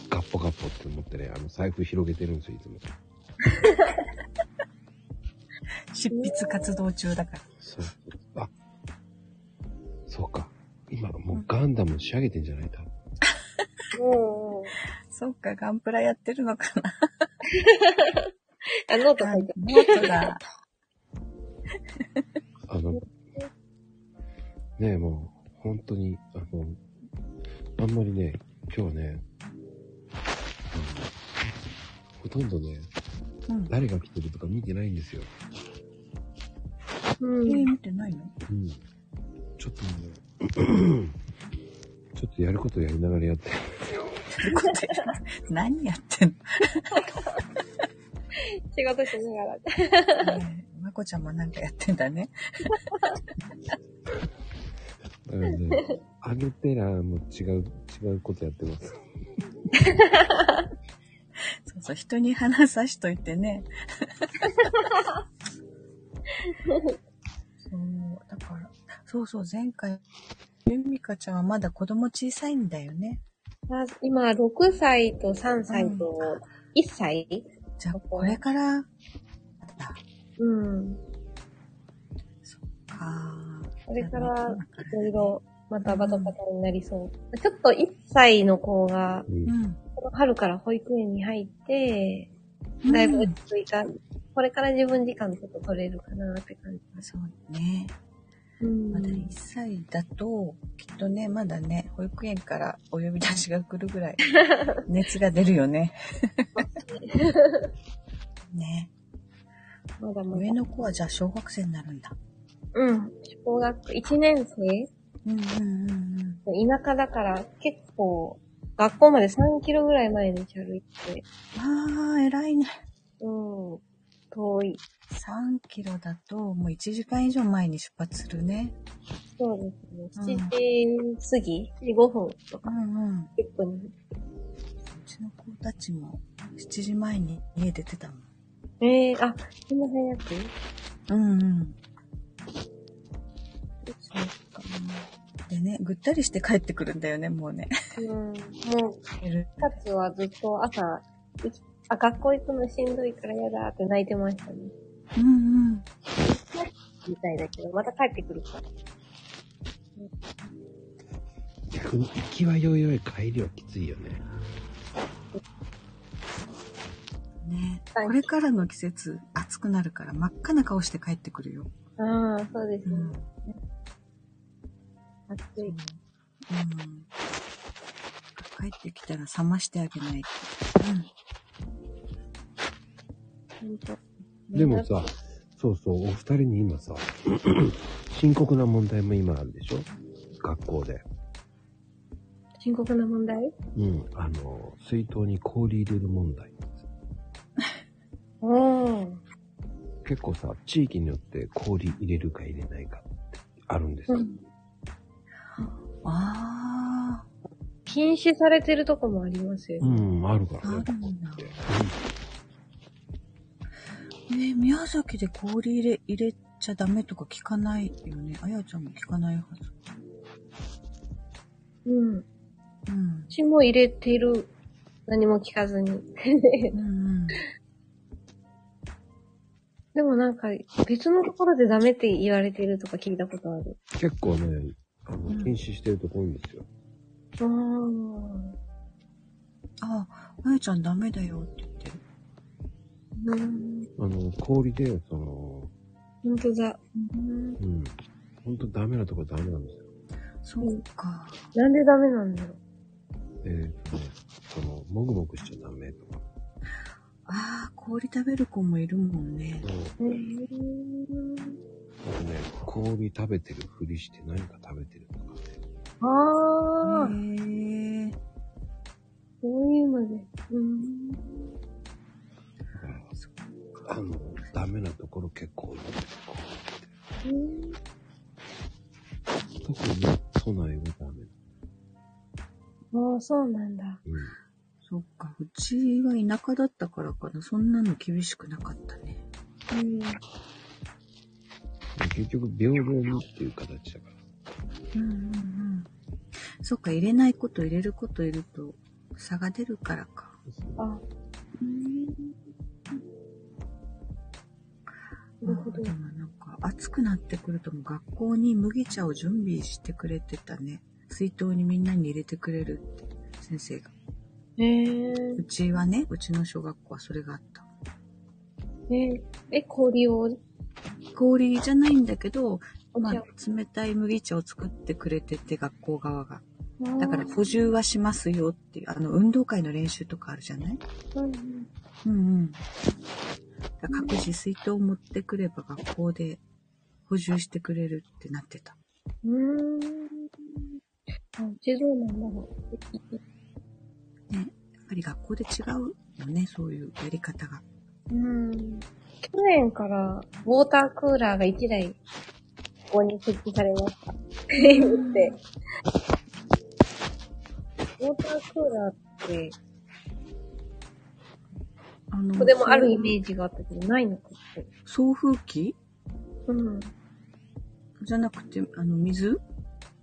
ガッポガッポって思ってね、あの、財布広げてるんですよ、いつも。執筆活動中だから。そう。あ、そうか。今、もうガンダム仕上げてんじゃない？多分 もう、そっか、ガンプラやってるのかな。あ、ノート書いてノートだ。あの、ねえ、もう、本当に、あの、あんまりね、今日はね、あのほとんどね、うん。誰が来てるとか見てないんですよ。うえー、ん。見てないの？うん。ちょっとね、ちょっとやることやりながらやってるんですよ。何やってんの？仕事しながら。まこちゃんもなんかやってんだね。だからね、あげてらも違う、違うことやってます。そうそう、人に話さしといてね。そう、だから、そうそう、前回、ゆみかちゃんはまだ子供小さいんだよね。あ今、6歳と3歳と1歳？じゃあ、これから、だ。うん。かこれから、いろいろ、またバタバタになりそう。ちょっと1歳の子が、うんうん。この春から保育園に入って、だいぶ落ち着いた。これから自分時間ちょっと取れるかなって感じ。そうね。うんまだ1歳だと、きっとね、まだね、保育園からお呼び出しが来るぐらい、熱が出るよね。ね。まだまだ。上の子はじゃあ小学生になるんだ。うん。小学1年生？うんうんうんうん。田舎だから結構、学校まで3キロぐらい前に歩いて、ああ、偉いね。うん。遠い。3キロだと、もう1時間以上前に出発するね。そうですね。うん7時過ぎ ?5 分とうかんうん。う10分。ちの子たちも7時前に家出てたもん。ええー、あ、そんな早く？うんうん。そうか。でね、ぐったりして帰ってくるんだよね、もうね。うん。もう、寝る2つはずっと朝あ、学校行くのしんどいから嫌だって泣いてましたね。うんうん。みたいだけど、また帰ってくるから。逆に行きはよいよい帰りはきついよね。ねはいこれからの季節、暑くなるから真っ赤な顔して帰ってくるよ。ああ、そうですね。うん。暑い。うん。帰ってきたら冷ましてあげないと。ほんとでもさ、そうそう、お二人に今さ、深刻な問題も今あるでしょ？学校で。深刻な問題？うん、あの、水筒に氷入れる問題。うん。結構さ、地域によって氷入れるか入れないかってあるんですよ。うんあ禁止されてるとこもありますようね。ん、あるからあ、あね。るんだ。えー宮崎で氷入れ、入れちゃダメとか聞かないよね。あやちゃんも聞かないはず。うん。うん。私も入れてる。何も聞かずに。うんうん。でもなんか、別のところでダメって言われてるとか聞いたことある。結構ね、あの、うん禁止してるとこ多いんですよ。ああ、あやちゃんダメだよって。うん。あの、氷で、その、ほんとだ。うんうん、ほんとダメなとこダメなんですよ。そうか。なんでダメなんだろう？えーとね、その、もぐもぐしちゃダメとか。ああ、氷食べる子もいるもんね。うんへーあとね、氷食べてるふりして何か食べてるとかね。ああ、へえ。そういうので。うん。あの、ダメなところ結構多いんですよ。特に都内はダメ。ああ、そうなんだ。うん。そっか。うちは田舎だったからかな。そんなの厳しくなかったね。うん。結局、平等にっていう形だから。うんうんうん。そっか、入れないこと入れることいると差が出るからか。あ、うん。なるほどで。もなんか暑くなってくるともう学校に麦茶を準備してくれてたね。水筒にみんなに入れてくれるって先生が。へえうちはね、うちの小学校はそれがあった。え、え、氷を、氷じゃないんだけど、まあ冷たい麦茶を作ってくれてて、学校側が。をだから補充はしますよっていう、あの、運動会の練習とかあるじゃない？うんうんうん各自水筒を持ってくれば学校で補充してくれるってなってた。うーん。あ、うちどうなんだろね。やっぱり学校で違うよね、そういうやり方が。う。うん。去年から、ウォータークーラーが1台、ここに設置されました。って。ウォータークーラーって、あのここでもあるイメージがあったけど、ないのかって。送風機？うん。じゃなくて、あの、水？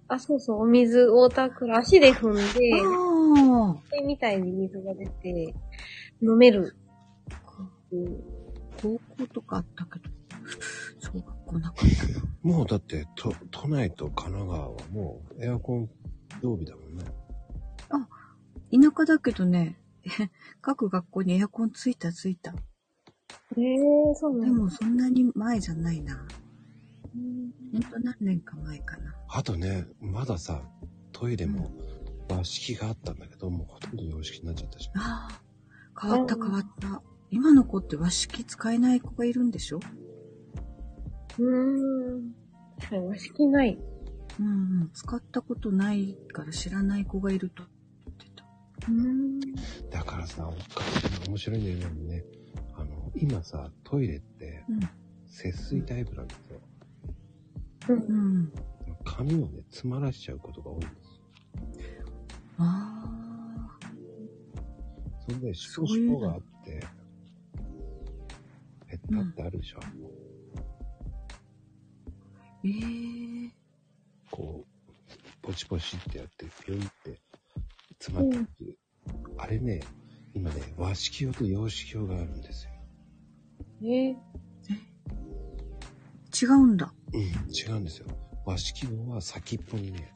あ、そうそう、お水、ウォータークーラー、足で踏んで、ああ。手みたいに水が出て、飲める。うん高校とかあったけど、小学校なかったな。もうだって、都、都内と神奈川はもうエアコン曜日だもんね。田舎だけどね、各学校にエアコンついたついた。ええそうなんだ。でもそんなに前じゃないな。うんほんと何年か前かな。あとね、まださ、トイレも和式があったんだけど、もうほとんど洋式になっちゃったじゃん。ああ、変わった変わった。今の子って和式使えない子がいるんでしょ？うーん。確かに和式ない。うんうん。使ったことないから知らない子がいると。だからさ、おかしい面白いんだよね。あの、今さ、トイレってうん。節水タイプなんですよ。う。うんん。髪をね、詰まらしちゃうことが多いんですよ。ああ。それで、シュポそういうのシュポがあって、ペッタってあるでしょ。ええこう、ポチポチってやって、ピョイって詰まってくる。あれね、今ね、和式用と洋式用があるんですよ。え違うんだ。うん、違うんですよ。和式用は先っぽにね、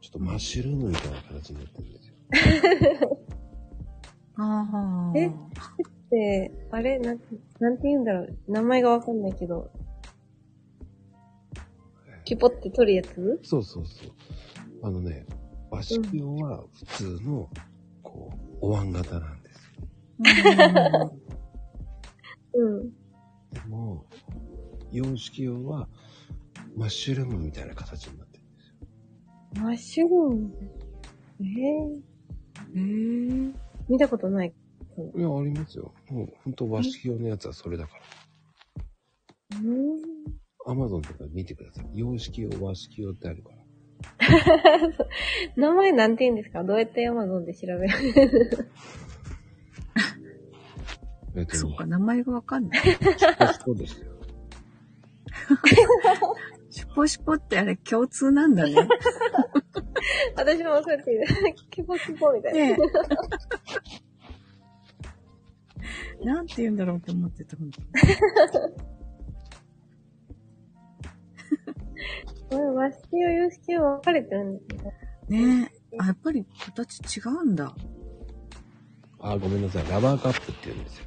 ちょっとマッシュルームみたいな形になってるんですよ。ああ。えで、あれなんて、なんて言うんだろう。名前がわかんないけど。キュポって取るやつ？そうそうそう。あのね、和式用は普通の、こう、お椀型なんですよ。うん。でも、洋式用は、マッシュルームみたいな形になってる。マッシュルーム？ええへえ。見たことない。いや、ありますよ。もう、本当和式用のやつはそれだから。うん。アマゾンとか見てください。洋式用、和式用ってあるから。名前なんて言うんですか？どうやって Amazon で調べる？そうか、、名前がわかんない。そうですよ。シュポシュポってあれ共通なんだね。私もそうやって言う。キュポキュポみたいな。ねえ。なんて言うんだろうって思ってた、本当これ和式用、洋式用分かれてるんですね。ねえ。あ、やっぱり形違うんだ。あ、ごめんなさい。ラバーカップって言うんですよ。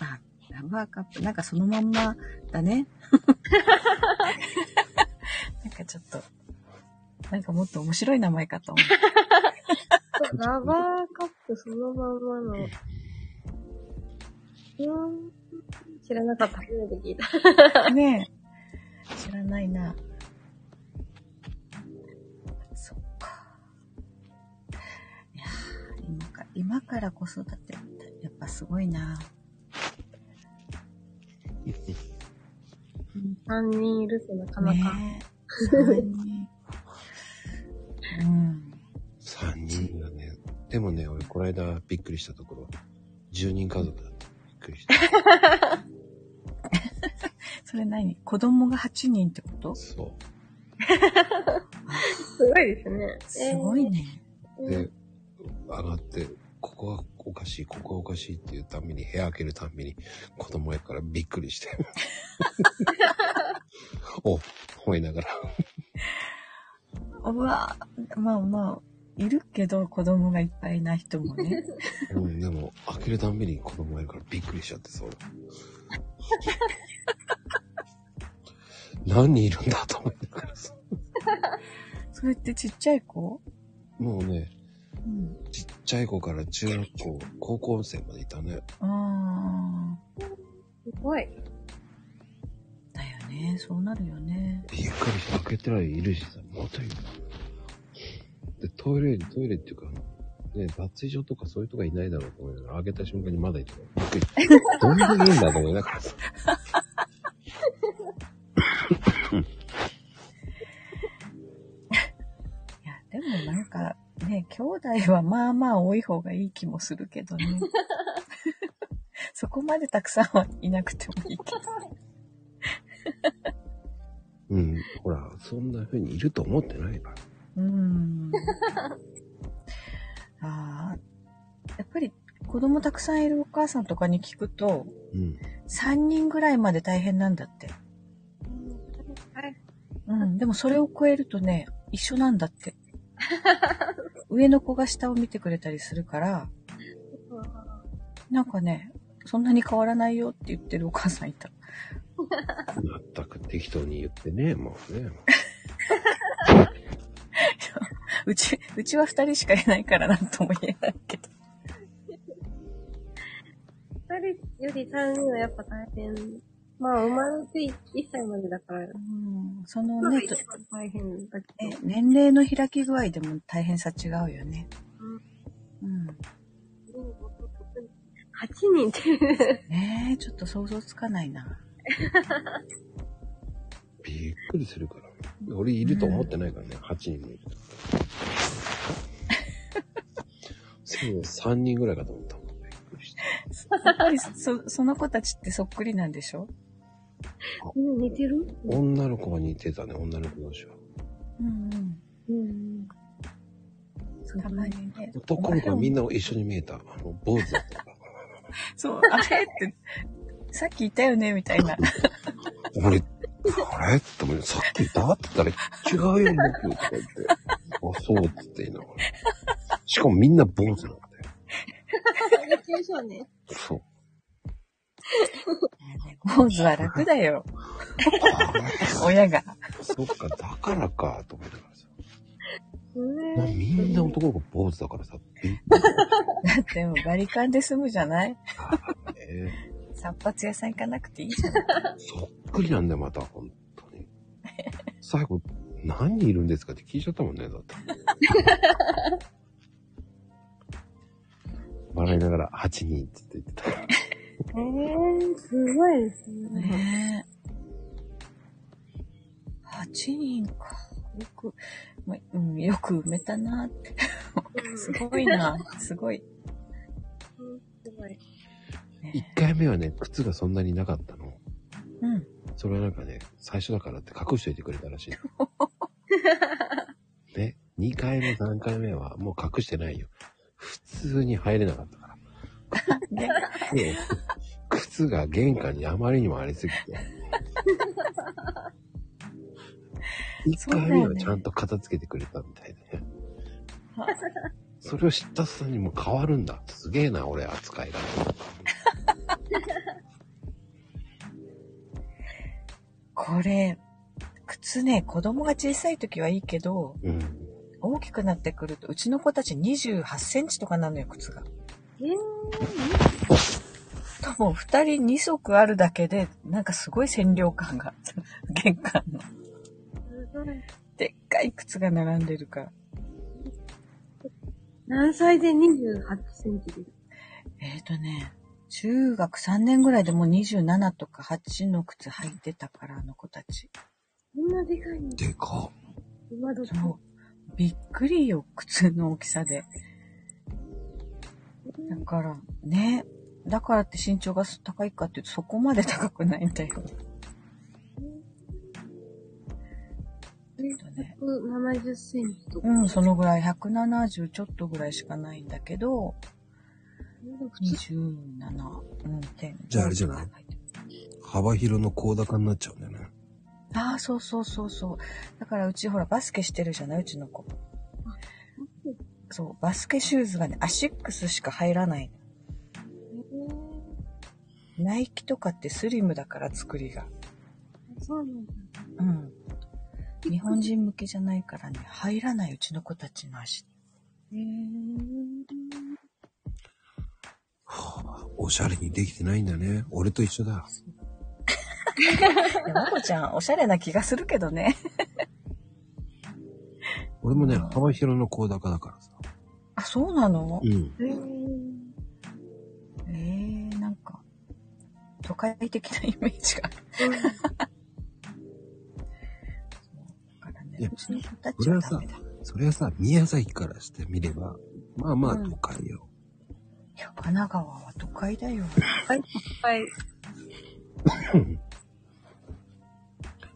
あ、ラバーカップ。なんかそのまんまだね。なんかちょっと、なんかもっと面白い名前かと思う。ラバーカップそのまんまの。うーん。知らなかった。初めて聞いた。ねえ。知らないな。今か、ら子育てってやっぱすごいな。3人いるとなかなか。ねえ。三人うん。3人がね。でもね、俺この間びっくりしたところ、10人家族だった。びっくりした。それ何？子供が8人ってこと？そ すごいですね。すごいね。う。で、上がって、ここがおかしい、ここがおかしいっていうために、部屋開けるたびに子供やからびっくりして。お、思いながら。うわまあまあ、いるけど子供がいっぱいな人もね。うん、でも、開けるたんびに子供がいるからびっくりしちゃってさ。何人いるんだと思いながらさ。それってちっちゃい子？もうね、うん。ちっちゃい子から中学校、高校生までいたね。あすごい。ー。だよね。そうなるよね。びっくりして開けてないいるしさ、またいる。で、トイレ、トイレっていうか、ね、脱衣所とかそういうとこいないだろうと思いながら、開けた瞬間にまだいるから、びっくり。どんだけいるんだと思いながらさ。いや、でもなんか、ね、兄弟はまあまあ多い方がいい気もするけどね。そこまでたくさんはいなくてもいいけど。うん、ほら、そんな風にいると思ってないから。うーん。ああ。やっぱり子供たくさんいるお母さんとかに聞くと、うん。3人ぐらいまで大変なんだって。はい。うん。でもそれを超えるとね、一緒なんだって。上の子が下を見てくれたりするから、なんかね、そんなに変わらないよって言ってるお母さんいた。まったく適当に言ってね、もうね。うち、うちは二人しかいないからなんとも言えないけど。二人より三人はやっぱ大変。まあ、生まれて1歳までだから、うん。そのまあね、大変だけど。ね年齢の開き具合でも大変さ違うよね。うん。8人って、ねえ、ちょっと想像つかないな。びっくりするから。俺いると思ってないからね、8人もいる。そう、3人ぐらいかと思ったもん。びっくりした。やっぱりそ、その子たちってそっくりなんでしょ？みんな似てる？女の子が似てたね、女の子同士は。うんうん。うん。たまにね。男の子はみんな一緒に見えた。あの、坊主だったから。そう、あれ？って、さっき言ったよね？みたいな。俺、あれ？って思って、さっき言ったって言ったら、違うよ、僕、とか言って。あ、そうって言いながら。しかもみんな坊主なんだよ。そう。坊主は楽だよ。親が。そっか、だからか、と思いながらさ。みんな男の子坊主だからさ、だってもうバリカンで済むじゃない？散髪屋さん行かなくていいじゃん。そっくりなんだよ、また、本当に。最後、何人いるんですかって聞いちゃったもんね、だって。笑いながら、8人って言ってた。えー、すごいですね。ねえ。8人か。よく、まうん、よく埋めたなって。すごいな。すごい。すごい。1回目はね、靴がそんなになかったの。うん。それはなんかね、最初だからって隠しといてくれたらしいの。ね、2回目、3回目はもう隠してないよ。普通に入れなかったから。で、で、靴が玄関にあまりにもありすぎて。1回目はちゃんと片付けてくれたみたいでね。それを知った途端にもう変わるんだ。すげえな、俺、扱いが。これ、靴ね、子供が小さい時はいいけど、うん。大きくなってくると、うちの子たち28センチとかなのよ、靴が。えー、多分二人二足あるだけで、なんかすごい占領感が、玄関の。でっかい靴が並んでるから。何歳で28センチです？えっ、ー、とね、中学3年ぐらいでもう27とか8の靴履いてたから、あの子たち。こんなでかいの？でかっ。今どき。そう。びっくりよ、靴の大きさで。だから、ね。だからって身長が高いかっていうとそこまで高くないんだよ。えっとね、170センチとか。うん、そのぐらい、170ちょっとぐらいしかないんだけど、普通27、うん、点。じゃああれじゃない幅広の高高になっちゃうんだよね。ああ、そうそうそうそう。だからうちほらバスケしてるじゃないうちの子。そう、バスケシューズがね、アシックスしか入らないの。ナイキとかってスリムだから作りが。そうなんだ。うん。日本人向けじゃないからね、入らないうちの子たちの足。へーおしゃれにできてないんだね。俺と一緒だ。いや、まこちゃん、おしゃれな気がするけどね。俺もね、幅広の高高だからさ。あ、そうなの？うん。へーえー、なんか、都会的なイメージがある。だからねいや、それはさそれはさ、宮崎からしてみれば、まあまあ都会よ。や、神奈川は都会だよ。はい。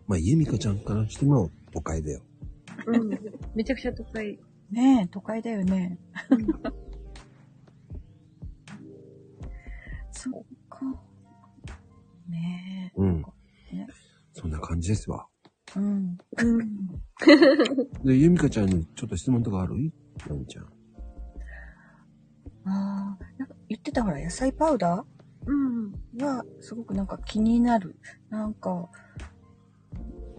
まあ、ゆみかちゃんからしても都会だよ。うん。めちゃくちゃ都会。ねえ、都会だよね。そっか。ねうん。そんな感じですわ。うん。うん。で、ゆみかちゃんにちょっと質問とかある？なみちゃん。ああ、なんか言ってたほら、野菜パウダうん。ーは、すごくなんか気になる。なんか、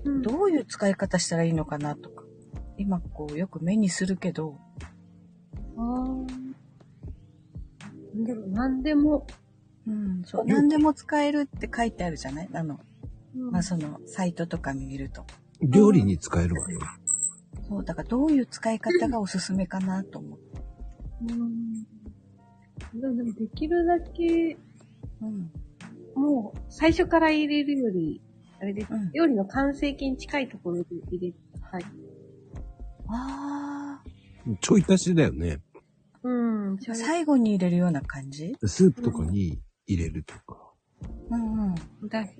うん。どういう使い方したらいいのかなとか。今、こう、よく目にするけど、あーなんだろう、なんでも。うん、そう、何でも使えるって書いてあるじゃない？あの、うんまあ、その、サイトとか見ると。料理に使えるわよ。そう、だからどういう使い方がおすすめかなと思って。うん。でもでもできるだけ、うん。もう、最初から入れるより、あれです。うん料理の完成形に近いところで入れたい。あちょい足しだよね。うん。あ、最後に入れるような感じ？スープとかに入れるとか。うんうん。だし、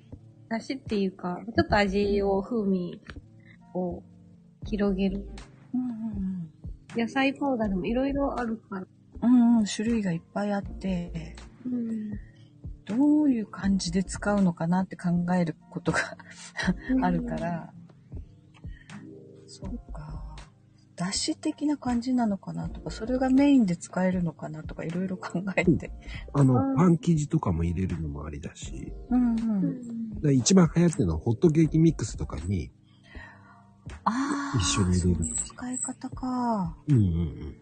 だしっていうか、ちょっと味を、風味を広げる。うんうんうん。野菜パウダーでもいろいろあるから。うんうん、種類がいっぱいあって、うん。どういう感じで使うのかなって考えることが あるから、そうか。だし的な感じなのかなとか、それがメインで使えるのかなとか、いろいろ考えて。あのう、んパン生地とかも入れるのもありだし、うんう。うん一番流行ってるのはホットケーキミックスとかに、ああ、一緒に入れるそういう使い方か。うんうんうん。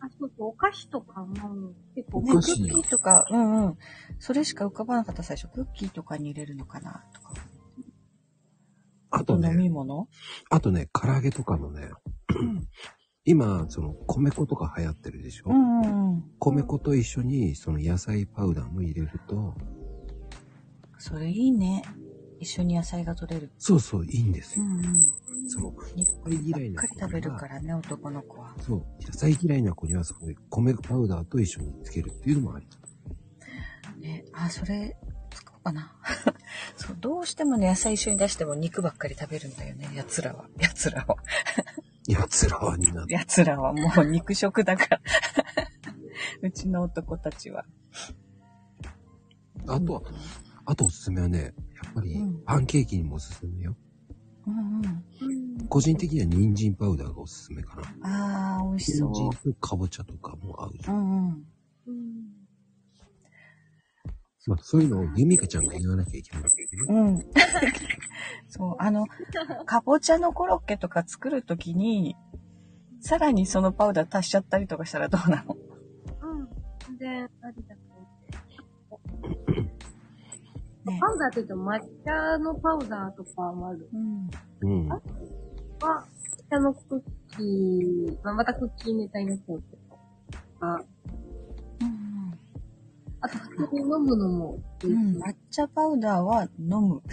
あ、そうそう、お菓子とかも結構、ね、クお菓子ッキーとか、うんうん。それしか浮かばなかった最初。クッキーとかに入れるのかなとか。あと飲みね、物？あとね、唐揚げとかもね、今、その、米粉とか流行ってるでしょ、うんうんうん。米粉と一緒に、その野菜パウダーも入れると、それいいね。一緒に野菜が取れる。そうそう、いいんですよ。んうん。その、食べるからね、男の子は。そう、野菜嫌いな子には、そこで米パウダーと一緒につけるっていうのもあり。ね、あ、それ、かな。そう、どうしてもね、野菜一緒に出しても肉ばっかり食べるんだよね、奴らは。奴 らは。奴らはになって。奴らはもう肉食だから。うちの男たちは。あとは、あとおすすめはね、やっぱりうんパンケーキにもおすすめよ。うんうん。うん。個人的には人参パウダーがおすすめかな。あー、美味しそ人参う。とかぼちゃとかも合うじゃん。うんうん。うん。まあ、そういうのをゆみかちゃんが言わなきゃいけないんだけどね。うん。そう、あの、かぼちゃのコロッケとか作るときに、さらにそのパウダー足しちゃったりとかしたらどうなの？うん。全然ありだと思う。ねパウダーって言うと抹茶のパウダーとかもある。うん。うん。は、抹茶のクッキー、まあ、またクッキーネタになっちゃうけど。あ、うんあと普通に飲むのもうん、抹茶パウダーは飲む。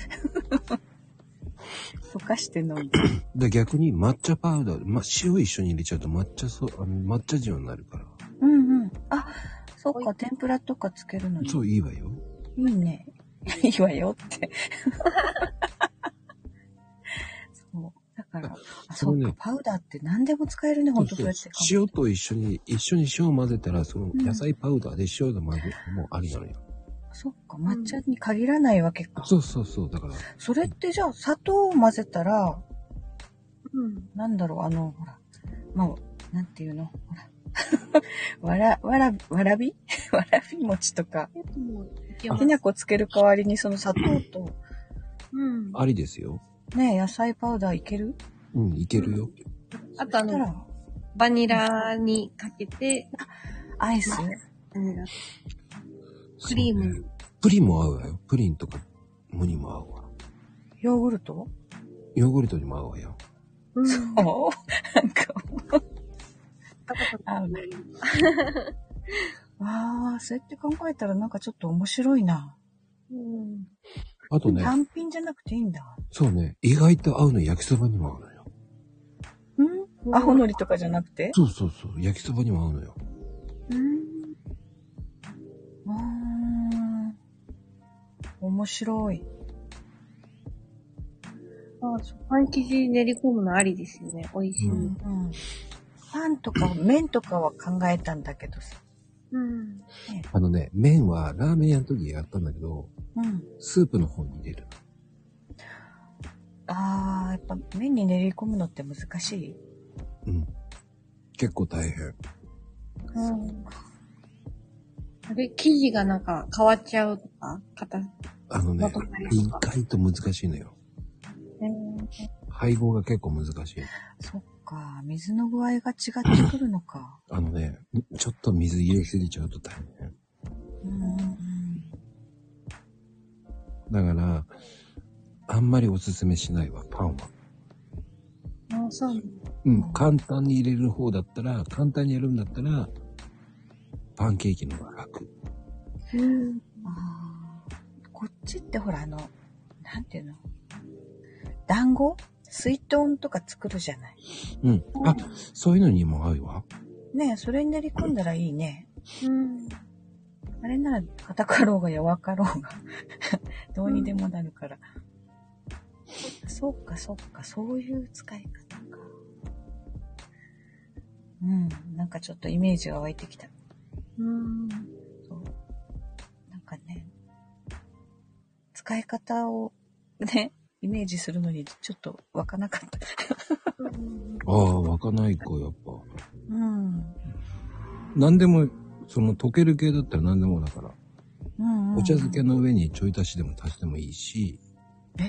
溶かして飲む。で逆に抹茶パウダー、まあ、塩一緒に入れちゃうと抹茶そう、あの抹茶塩になるから。うんうん。あ、そっか、天ぷらとかつけるのに。そう、いいわよ。いいね。いいわよって。から、あ、そか、パウダーって何でも使えるね、ほんとそうやって。塩と一緒に、一緒に塩を混ぜたら、そのうん野菜パウダーで塩で混ぜるのもありなのよ。そっか、抹茶に限らないわけか。そうそうそう。だから、それってじゃあ、砂糖を混ぜたら、うん。なんだろう、あの、ほら、まあ、なんていうの？ほら。わら、わら、わらび？わらび餅とか、きす。な粉つける代わりにその砂糖と、うん。ありですよ。ね、野菜パウダーいける？うん、いけるよ。あとあの、バニラにかけて、アイス？バニラ、クリームそうねプリンも合うわよ。プリンとか、ムにも合うわ。ヨーグルト？ヨーグルトにも合うわよ。うん。おなんか、合うね。わ あ、そうやって考えたらなんかちょっと面白いな。うん。あとね、単品じゃなくていいんだ。そうね、意外と合うの焼きそばにも合うのよ。うん？青のりとかじゃなくて？そうそうそう、焼きそばにも合うのよ。うん。うーん。面白い。あ、パン生地練り込むのありですよね。美味しい。ううんん。パンとか麺とかは考えたんだけどさ。あのね、麺はラーメン屋の時やったんだけど、うん。スープの方に入れる。あー、やっぱ麺に練り込むのって難しい？うん。結構大変。うん。あれ、生地がなんか変わっちゃうとか、型。あのね意外と難しいのよ。うん。配合が結構難しい。そっか、水の具合が違ってくるのか。あのね、ちょっと水入れすぎちゃうと大変。だから、あんまりおすすめしないわ、パンは。あ、そう。うん、簡単に入れる方だったら、簡単にやるんだったら、パンケーキの方が楽。うん。あーこっちってほらあの、なんていうの？団子？水豚とか作るじゃない。うん。あ、そういうのにも合うわ。ねえ、それに練り込んだらいいね。うん。あれなら硬かろうが柔かろうが、どうにでもなるから。そっかそっか、そういう使い方か。うん。なんかちょっとイメージが湧いてきた。うん。そう。なんかね、使い方をね、イメージするのにちょっと湧かなかった。ああ、湧かないか、やっぱ。うん。何でも、その溶ける系だったら何でもだから、うん、うん。お茶漬けの上にちょい足しでも足してもいいし、え？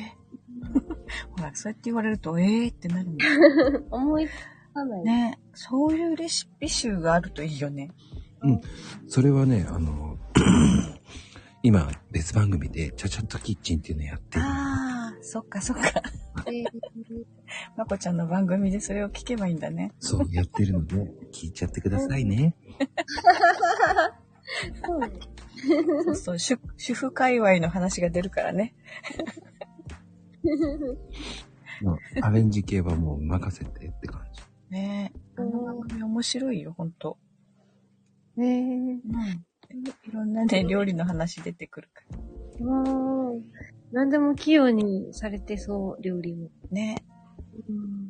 ほら、そうやって言われると、えーってなるんだ 思いつかない。ね。そういうレシピ集があるといいよね。それはね、あの、今、別番組で、ちゃちゃっとキッチンっていうのやってる。ああ、そっかそっか。えーまこちゃんの番組でそれを聞けばいいんだね。そう、やってるので、聞いちゃってくださいね。そうね。そうそう、主主婦界隈の話が出るからね。まあアレンジ系はもう任せてって感じ。ねあの番組面白いよ、ほんと。ねえ。うん。いろんなね、料理の話出てくるから。うん。何でも器用にされてそう、料理も。ねうん。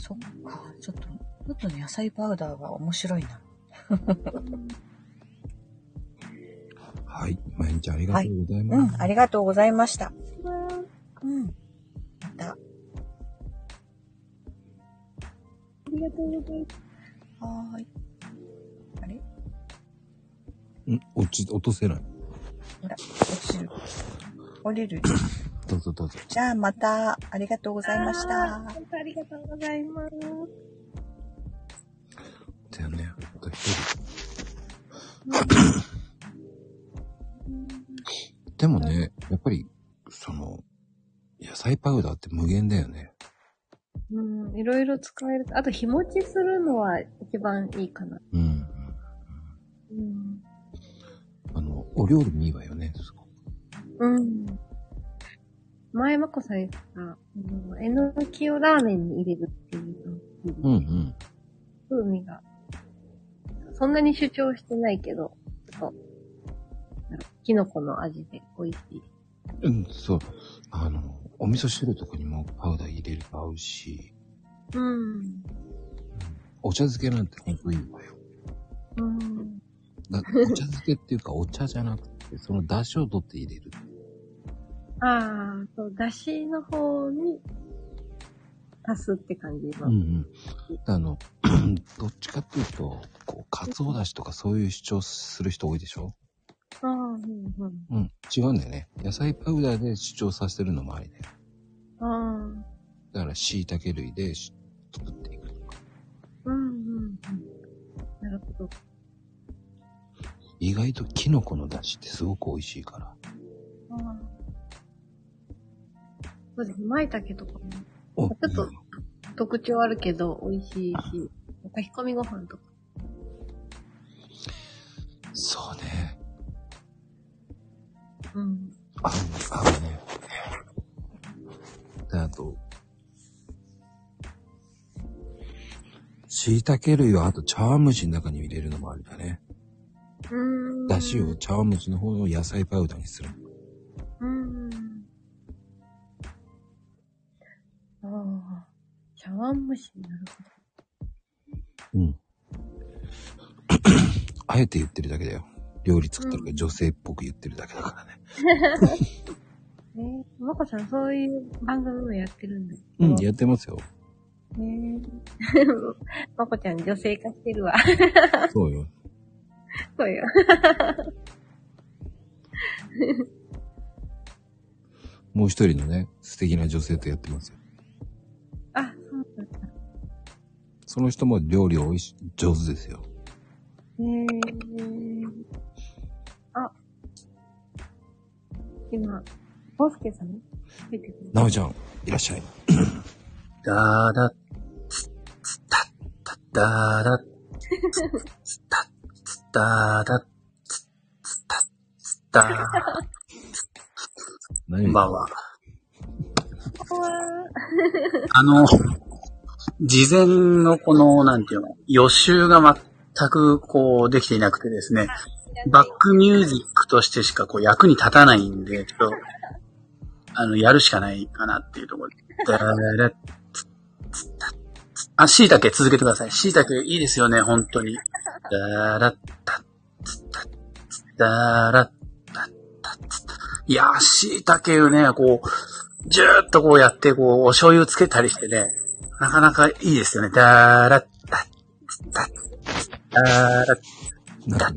そっか。ちょっと、ちょっとね、野菜パウダーが面白いな。はい。毎日ありがとうございます。うん、ありがとうございました。うん。また。ありがとうございます。はーい。あれ？ん落ち、落とせない。ほら。降りる。どうぞどうぞ。じゃあまた、ありがとうございました。本当ありがとうございます。だよね。あと一人。でもね、やっぱり、その、野菜パウダーって無限だよね。うん、いろいろ使える。あと、日持ちするのは一番いいかな。うん。うん。あの、お料理にいいわよね。すごくうん。前まこさんが、あの、えのきをラーメンに入れるっていうのうんうん。風味が、そんなに主張してないけど、ちょっと、なんかキノコの味で美味しい。うん、そう。あの、お味噌汁とかにもパウダー入れると合うし、うん。お茶漬けなんてほんといいわよ。うん。だお茶漬けっていうかお茶じゃなくて、その出汁を取って入れる。ああ、そう、だしの方に足すって感じの。うんうん。あの、どっちかっていうと、こう、かつおだしとかそういう主張する人多いでしょ？ああ、うん、うん。うん。違うんだよね。野菜パウダーで主張させてるのもありだよ。ああ、だから、椎茸類でし作って意外とキノコの出汁ってすごく美味しいから。ああ。そうですね。舞茸とかもおちょっと特徴あるけど美味しいし、炊き込みご飯とか。そうね。うん。あ、合うね。で、あと、椎茸類はあと茶碗蒸しの中に入れるのもありだね。だしを茶碗蒸しの方の野菜パウダーにする。うーん。ああ。茶碗蒸しなるうん。あえて言ってるだけだよ。料理作ったら女性っぽく言ってるだけだからね。ほど。えー、まこさんそういう番組もやってるんだ。うん、やってますよ。ねえ。まこちゃん女性化してるわ。そうよ。そうよ。もう一人のね、素敵な女性とやってますよ。あ、そうなんだ。その人も料理美味し、上手ですよ。へえー。あ。今、ボスケさん出てくる。なおちゃん、いらっしゃい。だーだ、つ、つた、た、だーだ、つた、つただ、つ、つた、つた、何こんばんは。あの、事前のこの、なんていうの、予習が全くこうできていなくてですね、バックミュージックとしてしかこう役に立たないんで、ちょっと、あの、やるしかないかなっていうところで。だらつ、つた、つあ、椎茸続けてください。椎茸いいですよね、本当に。だらったつたつだらったつった。いやー、椎茸をね、こう、じゅーっとこうやって、こう、お醤油つけたりしてね、なかなかいいですよね。だらったつたつだらなんか、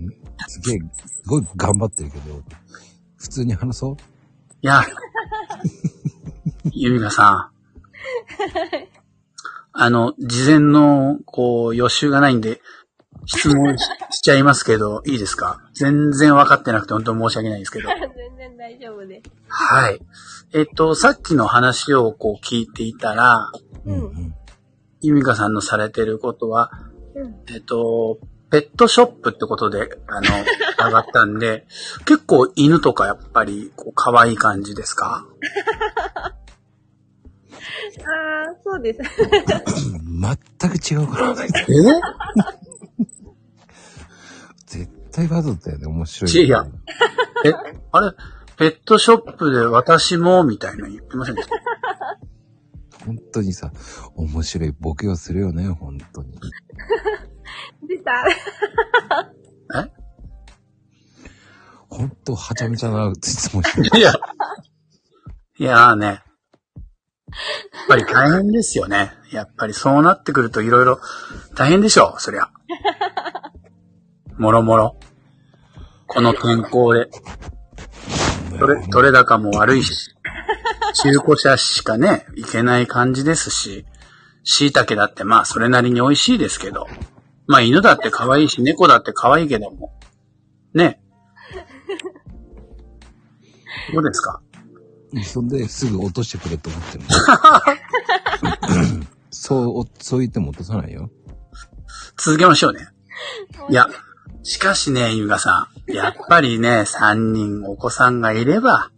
すげえ、すごい頑張ってるけど、普通に話そう。いや、ゆみかさん。あの、事前の、こう、予習がないんで、質問し しちゃいますけど、いいですか？全然分かってなくて本当に申し訳ないんですけど。全然大丈夫です。はい。えっと、さっきの話をこう聞いていたら、うんうん。ゆみかさんのされてることは、うんえっと、ペットショップってことで、あの、上がったんで、結構犬とかやっぱり、こう、可愛い感じですか？ああ、そうです。全く違うから。え？絶対わざとだよね、面白い。いやえ、あれ、ペットショップで私も、みたいなの言ってませんでした？本当にさ、面白いボケをするよね、本当に。出た。え？本当はちゃめちゃな質問してる。いや。いやーね。やっぱり大変ですよね。やっぱりそうなってくるといろいろ大変でしょう、そりゃ。もろもろ。この天候で。取れ、取れ高も悪いし。中古車しかね、行けない感じですし。椎茸だってまあそれなりに美味しいですけど。まあ犬だって可愛いし、猫だって可愛いけども。ね。どうですか？そんですぐ落としてくれと思ってるの そう、おそう言っても落とさないよ。続けましょうね。いや、しかしね、ゆうがさん。やっぱりね、三人お子さんがいれば、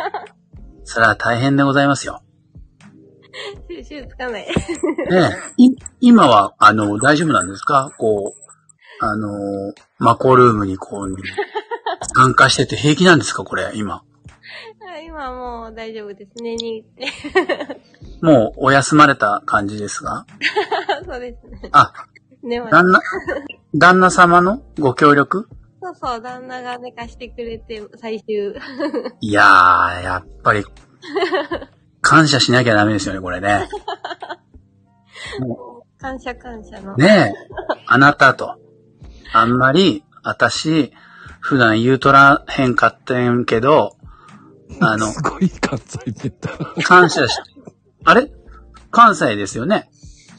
それは大変でございますよ。収集つかない。ねえ、い今は、あの、大丈夫なんですか？こう、あの、マコルームにこう、参加してて平気なんですか？これ、今。あ今もう大丈夫です。寝に行って。もう、お休まれた感じですが？そうですね。あ、寝ました旦那、旦那様のご協力？そうそう、旦那が寝かしてくれて、最終。いやー、やっぱり、感謝しなきゃダメですよね、これね。感謝感謝の。ねえ、あなたと。あんまり、私、普段言うとらへんかってんけど、あの、すごい関西弁だ。感謝し、あれ？関西ですよね。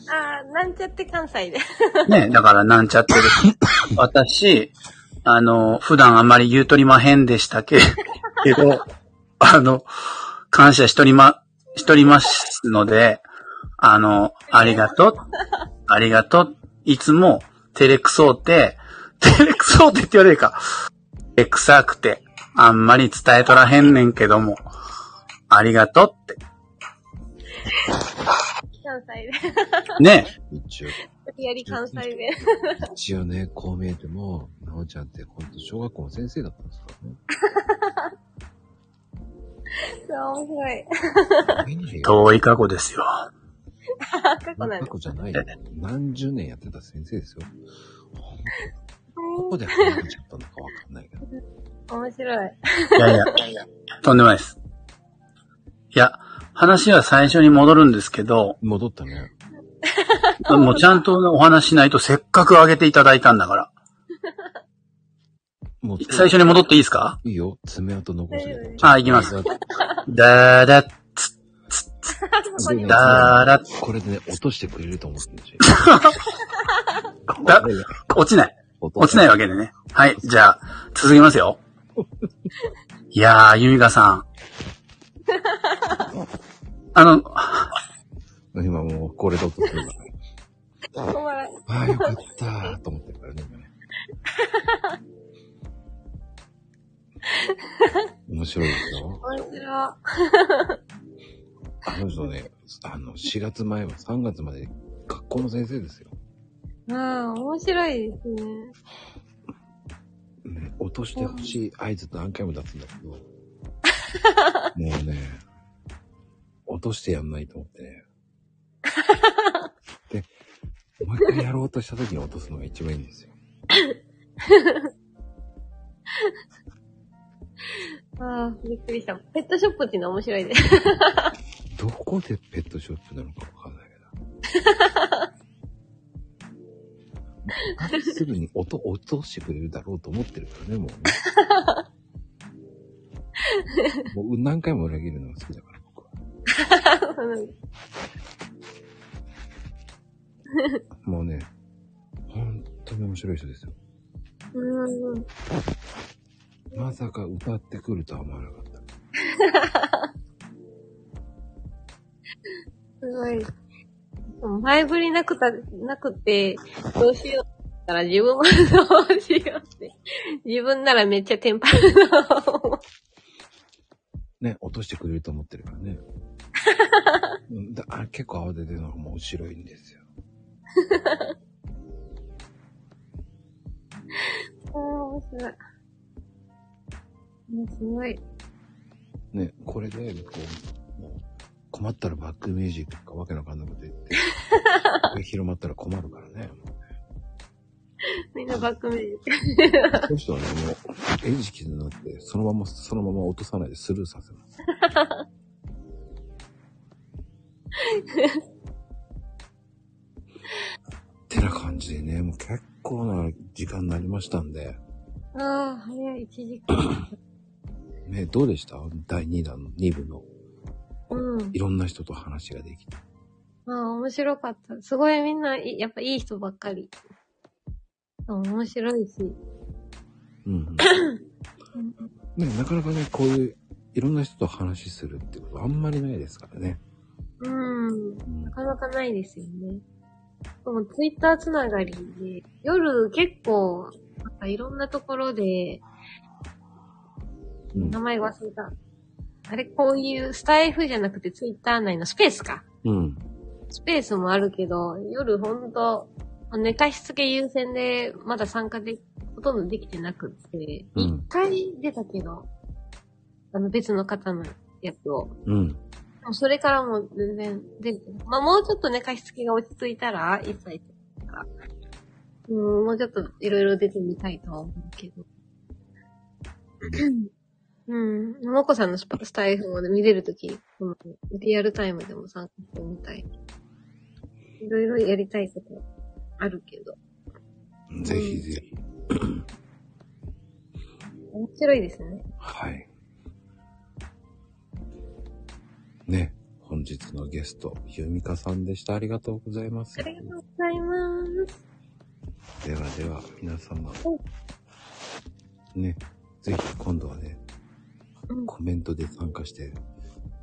あーなんちゃって関西で。ねえ、だからなんちゃってる。私、あの、普段あんまり言うとりまへんでしたけ けど、あの、感謝しとりま、しとりますので、あの、ありがとう、ありがとう、いつも、照れくそうて、照れくそうてって言われるか、照れくさくて、あんまり伝えとらへんねんけども、ありがとうって。関西で。ね一応、無理やり関西弁。一応ね、こう見えても、なおちゃんって本当小学校の先生だったんですからね。そう、面白い。遠い過去ですよ。過去なんで過去じゃないよ。何十年やってた先生ですよ。どこで離れちゃったのかわかんないけど。す。面白い。いやいや、とんでもないです。いや、話は最初に戻るんですけど、戻ったね。もうちゃんとお話しないとせっかく上げていただいたんだから。もう最初に戻っていいですか？いいよ。爪痕残すよ。あ、行きます。だーだ、つ、そこにだーだ、これでね、落としてくれると思ってるし。だ、落ちない。落ちないわけでね。はい、じゃあ、続きますよ。いやー、ゆみかさん。あの、今もうこれだとするかああ、よかったーと思ってるからね、今ね。面白いですよ。面白い。あの人ね、あの、4月前は3月まで学校の先生ですよ。うん、面白いですね。ね、落としてほしい合図何回も出すんだけど、もうね、落としてやんないと思ってね。で、もう一回やろうとした時に落とすのが一番いいんですよ。ああ、びっくりした。ペットショップっていうのは面白いです。どこでペットショップなのかわかんないけど。すぐに音、落としてくれるだろうと思ってるからね、もうね。もう何回も裏切るのが好きだから、僕は。もうね、本当に面白い人ですよ。うん。まさか歌ってくるとは思わなかった。すごい。前振りなくた、なくて、どうしようって言ったら自分もどうしようって。自分ならめっちゃテンパるの。ね、落としてくれると思ってるからね。うんだあ結構慌ててるのがもう後ろいんですよ。面白い。ねすごい。ね、これで、こう困ったらバックミュージックとかわけのわかんないこと言って、広まったら困るからね。みんなバックミュージック。そういう人はね、もう、餌食になって、そのまま、そのまま落とさないでスルーさせます。ってな感じでね、もう結構な時間になりましたんで、ああ、早い、1時間。ね、どうでした？第2弾の2部の、うん。いろんな人と話ができて。ああ、面白かった。すごいみんな、いやっぱいい人ばっかり。うん面白いし。うん、うん。ね、なかなかね、こういう、いろんな人と話するってことあんまりないですからね。うん。うんなかなかないですよね。でもツイッターつながりで、夜結構、なんかいろんなところで、うん名前忘れた。あれ、こういうスタイフじゃなくてツイッター内のスペースか。うん。スペースもあるけど、夜ほんと、寝かしつけ優先で、まだ参加で、ほとんどできてなくって、うん一、回出たけど、あの別の方のやつを。うん。それからもう全然出てない。まあもうちょっと寝かしつけが落ち着いたら、一切とか、うん、もうちょっといろいろ出てみたいとは思うけど。うん。もこさんのスパスタイフもね見れるとき、うんリアルタイムでも参加してみたい。いろいろやりたいことあるけど。ぜひぜひ。面白いですね。はい。ね、本日のゲスト、ゆみかさんでした。ありがとうございますあ。りがとうございます。ではでは、皆様。ね、ぜひ今度はね、うんコメントで参加して、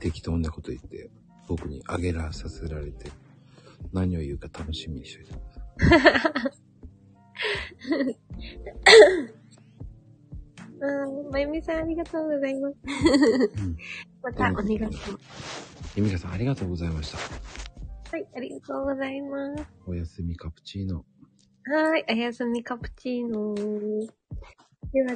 適当なこと言って、僕にあげらさせられて、何を言うか楽しみにしておいてください。うん、まゆみさんありがとうございます。うんまたお願いします。ゆみかさんありがとうございました。はい、ありがとうございます。おやすみカプチーノ。はい、おやすみカプチーノでは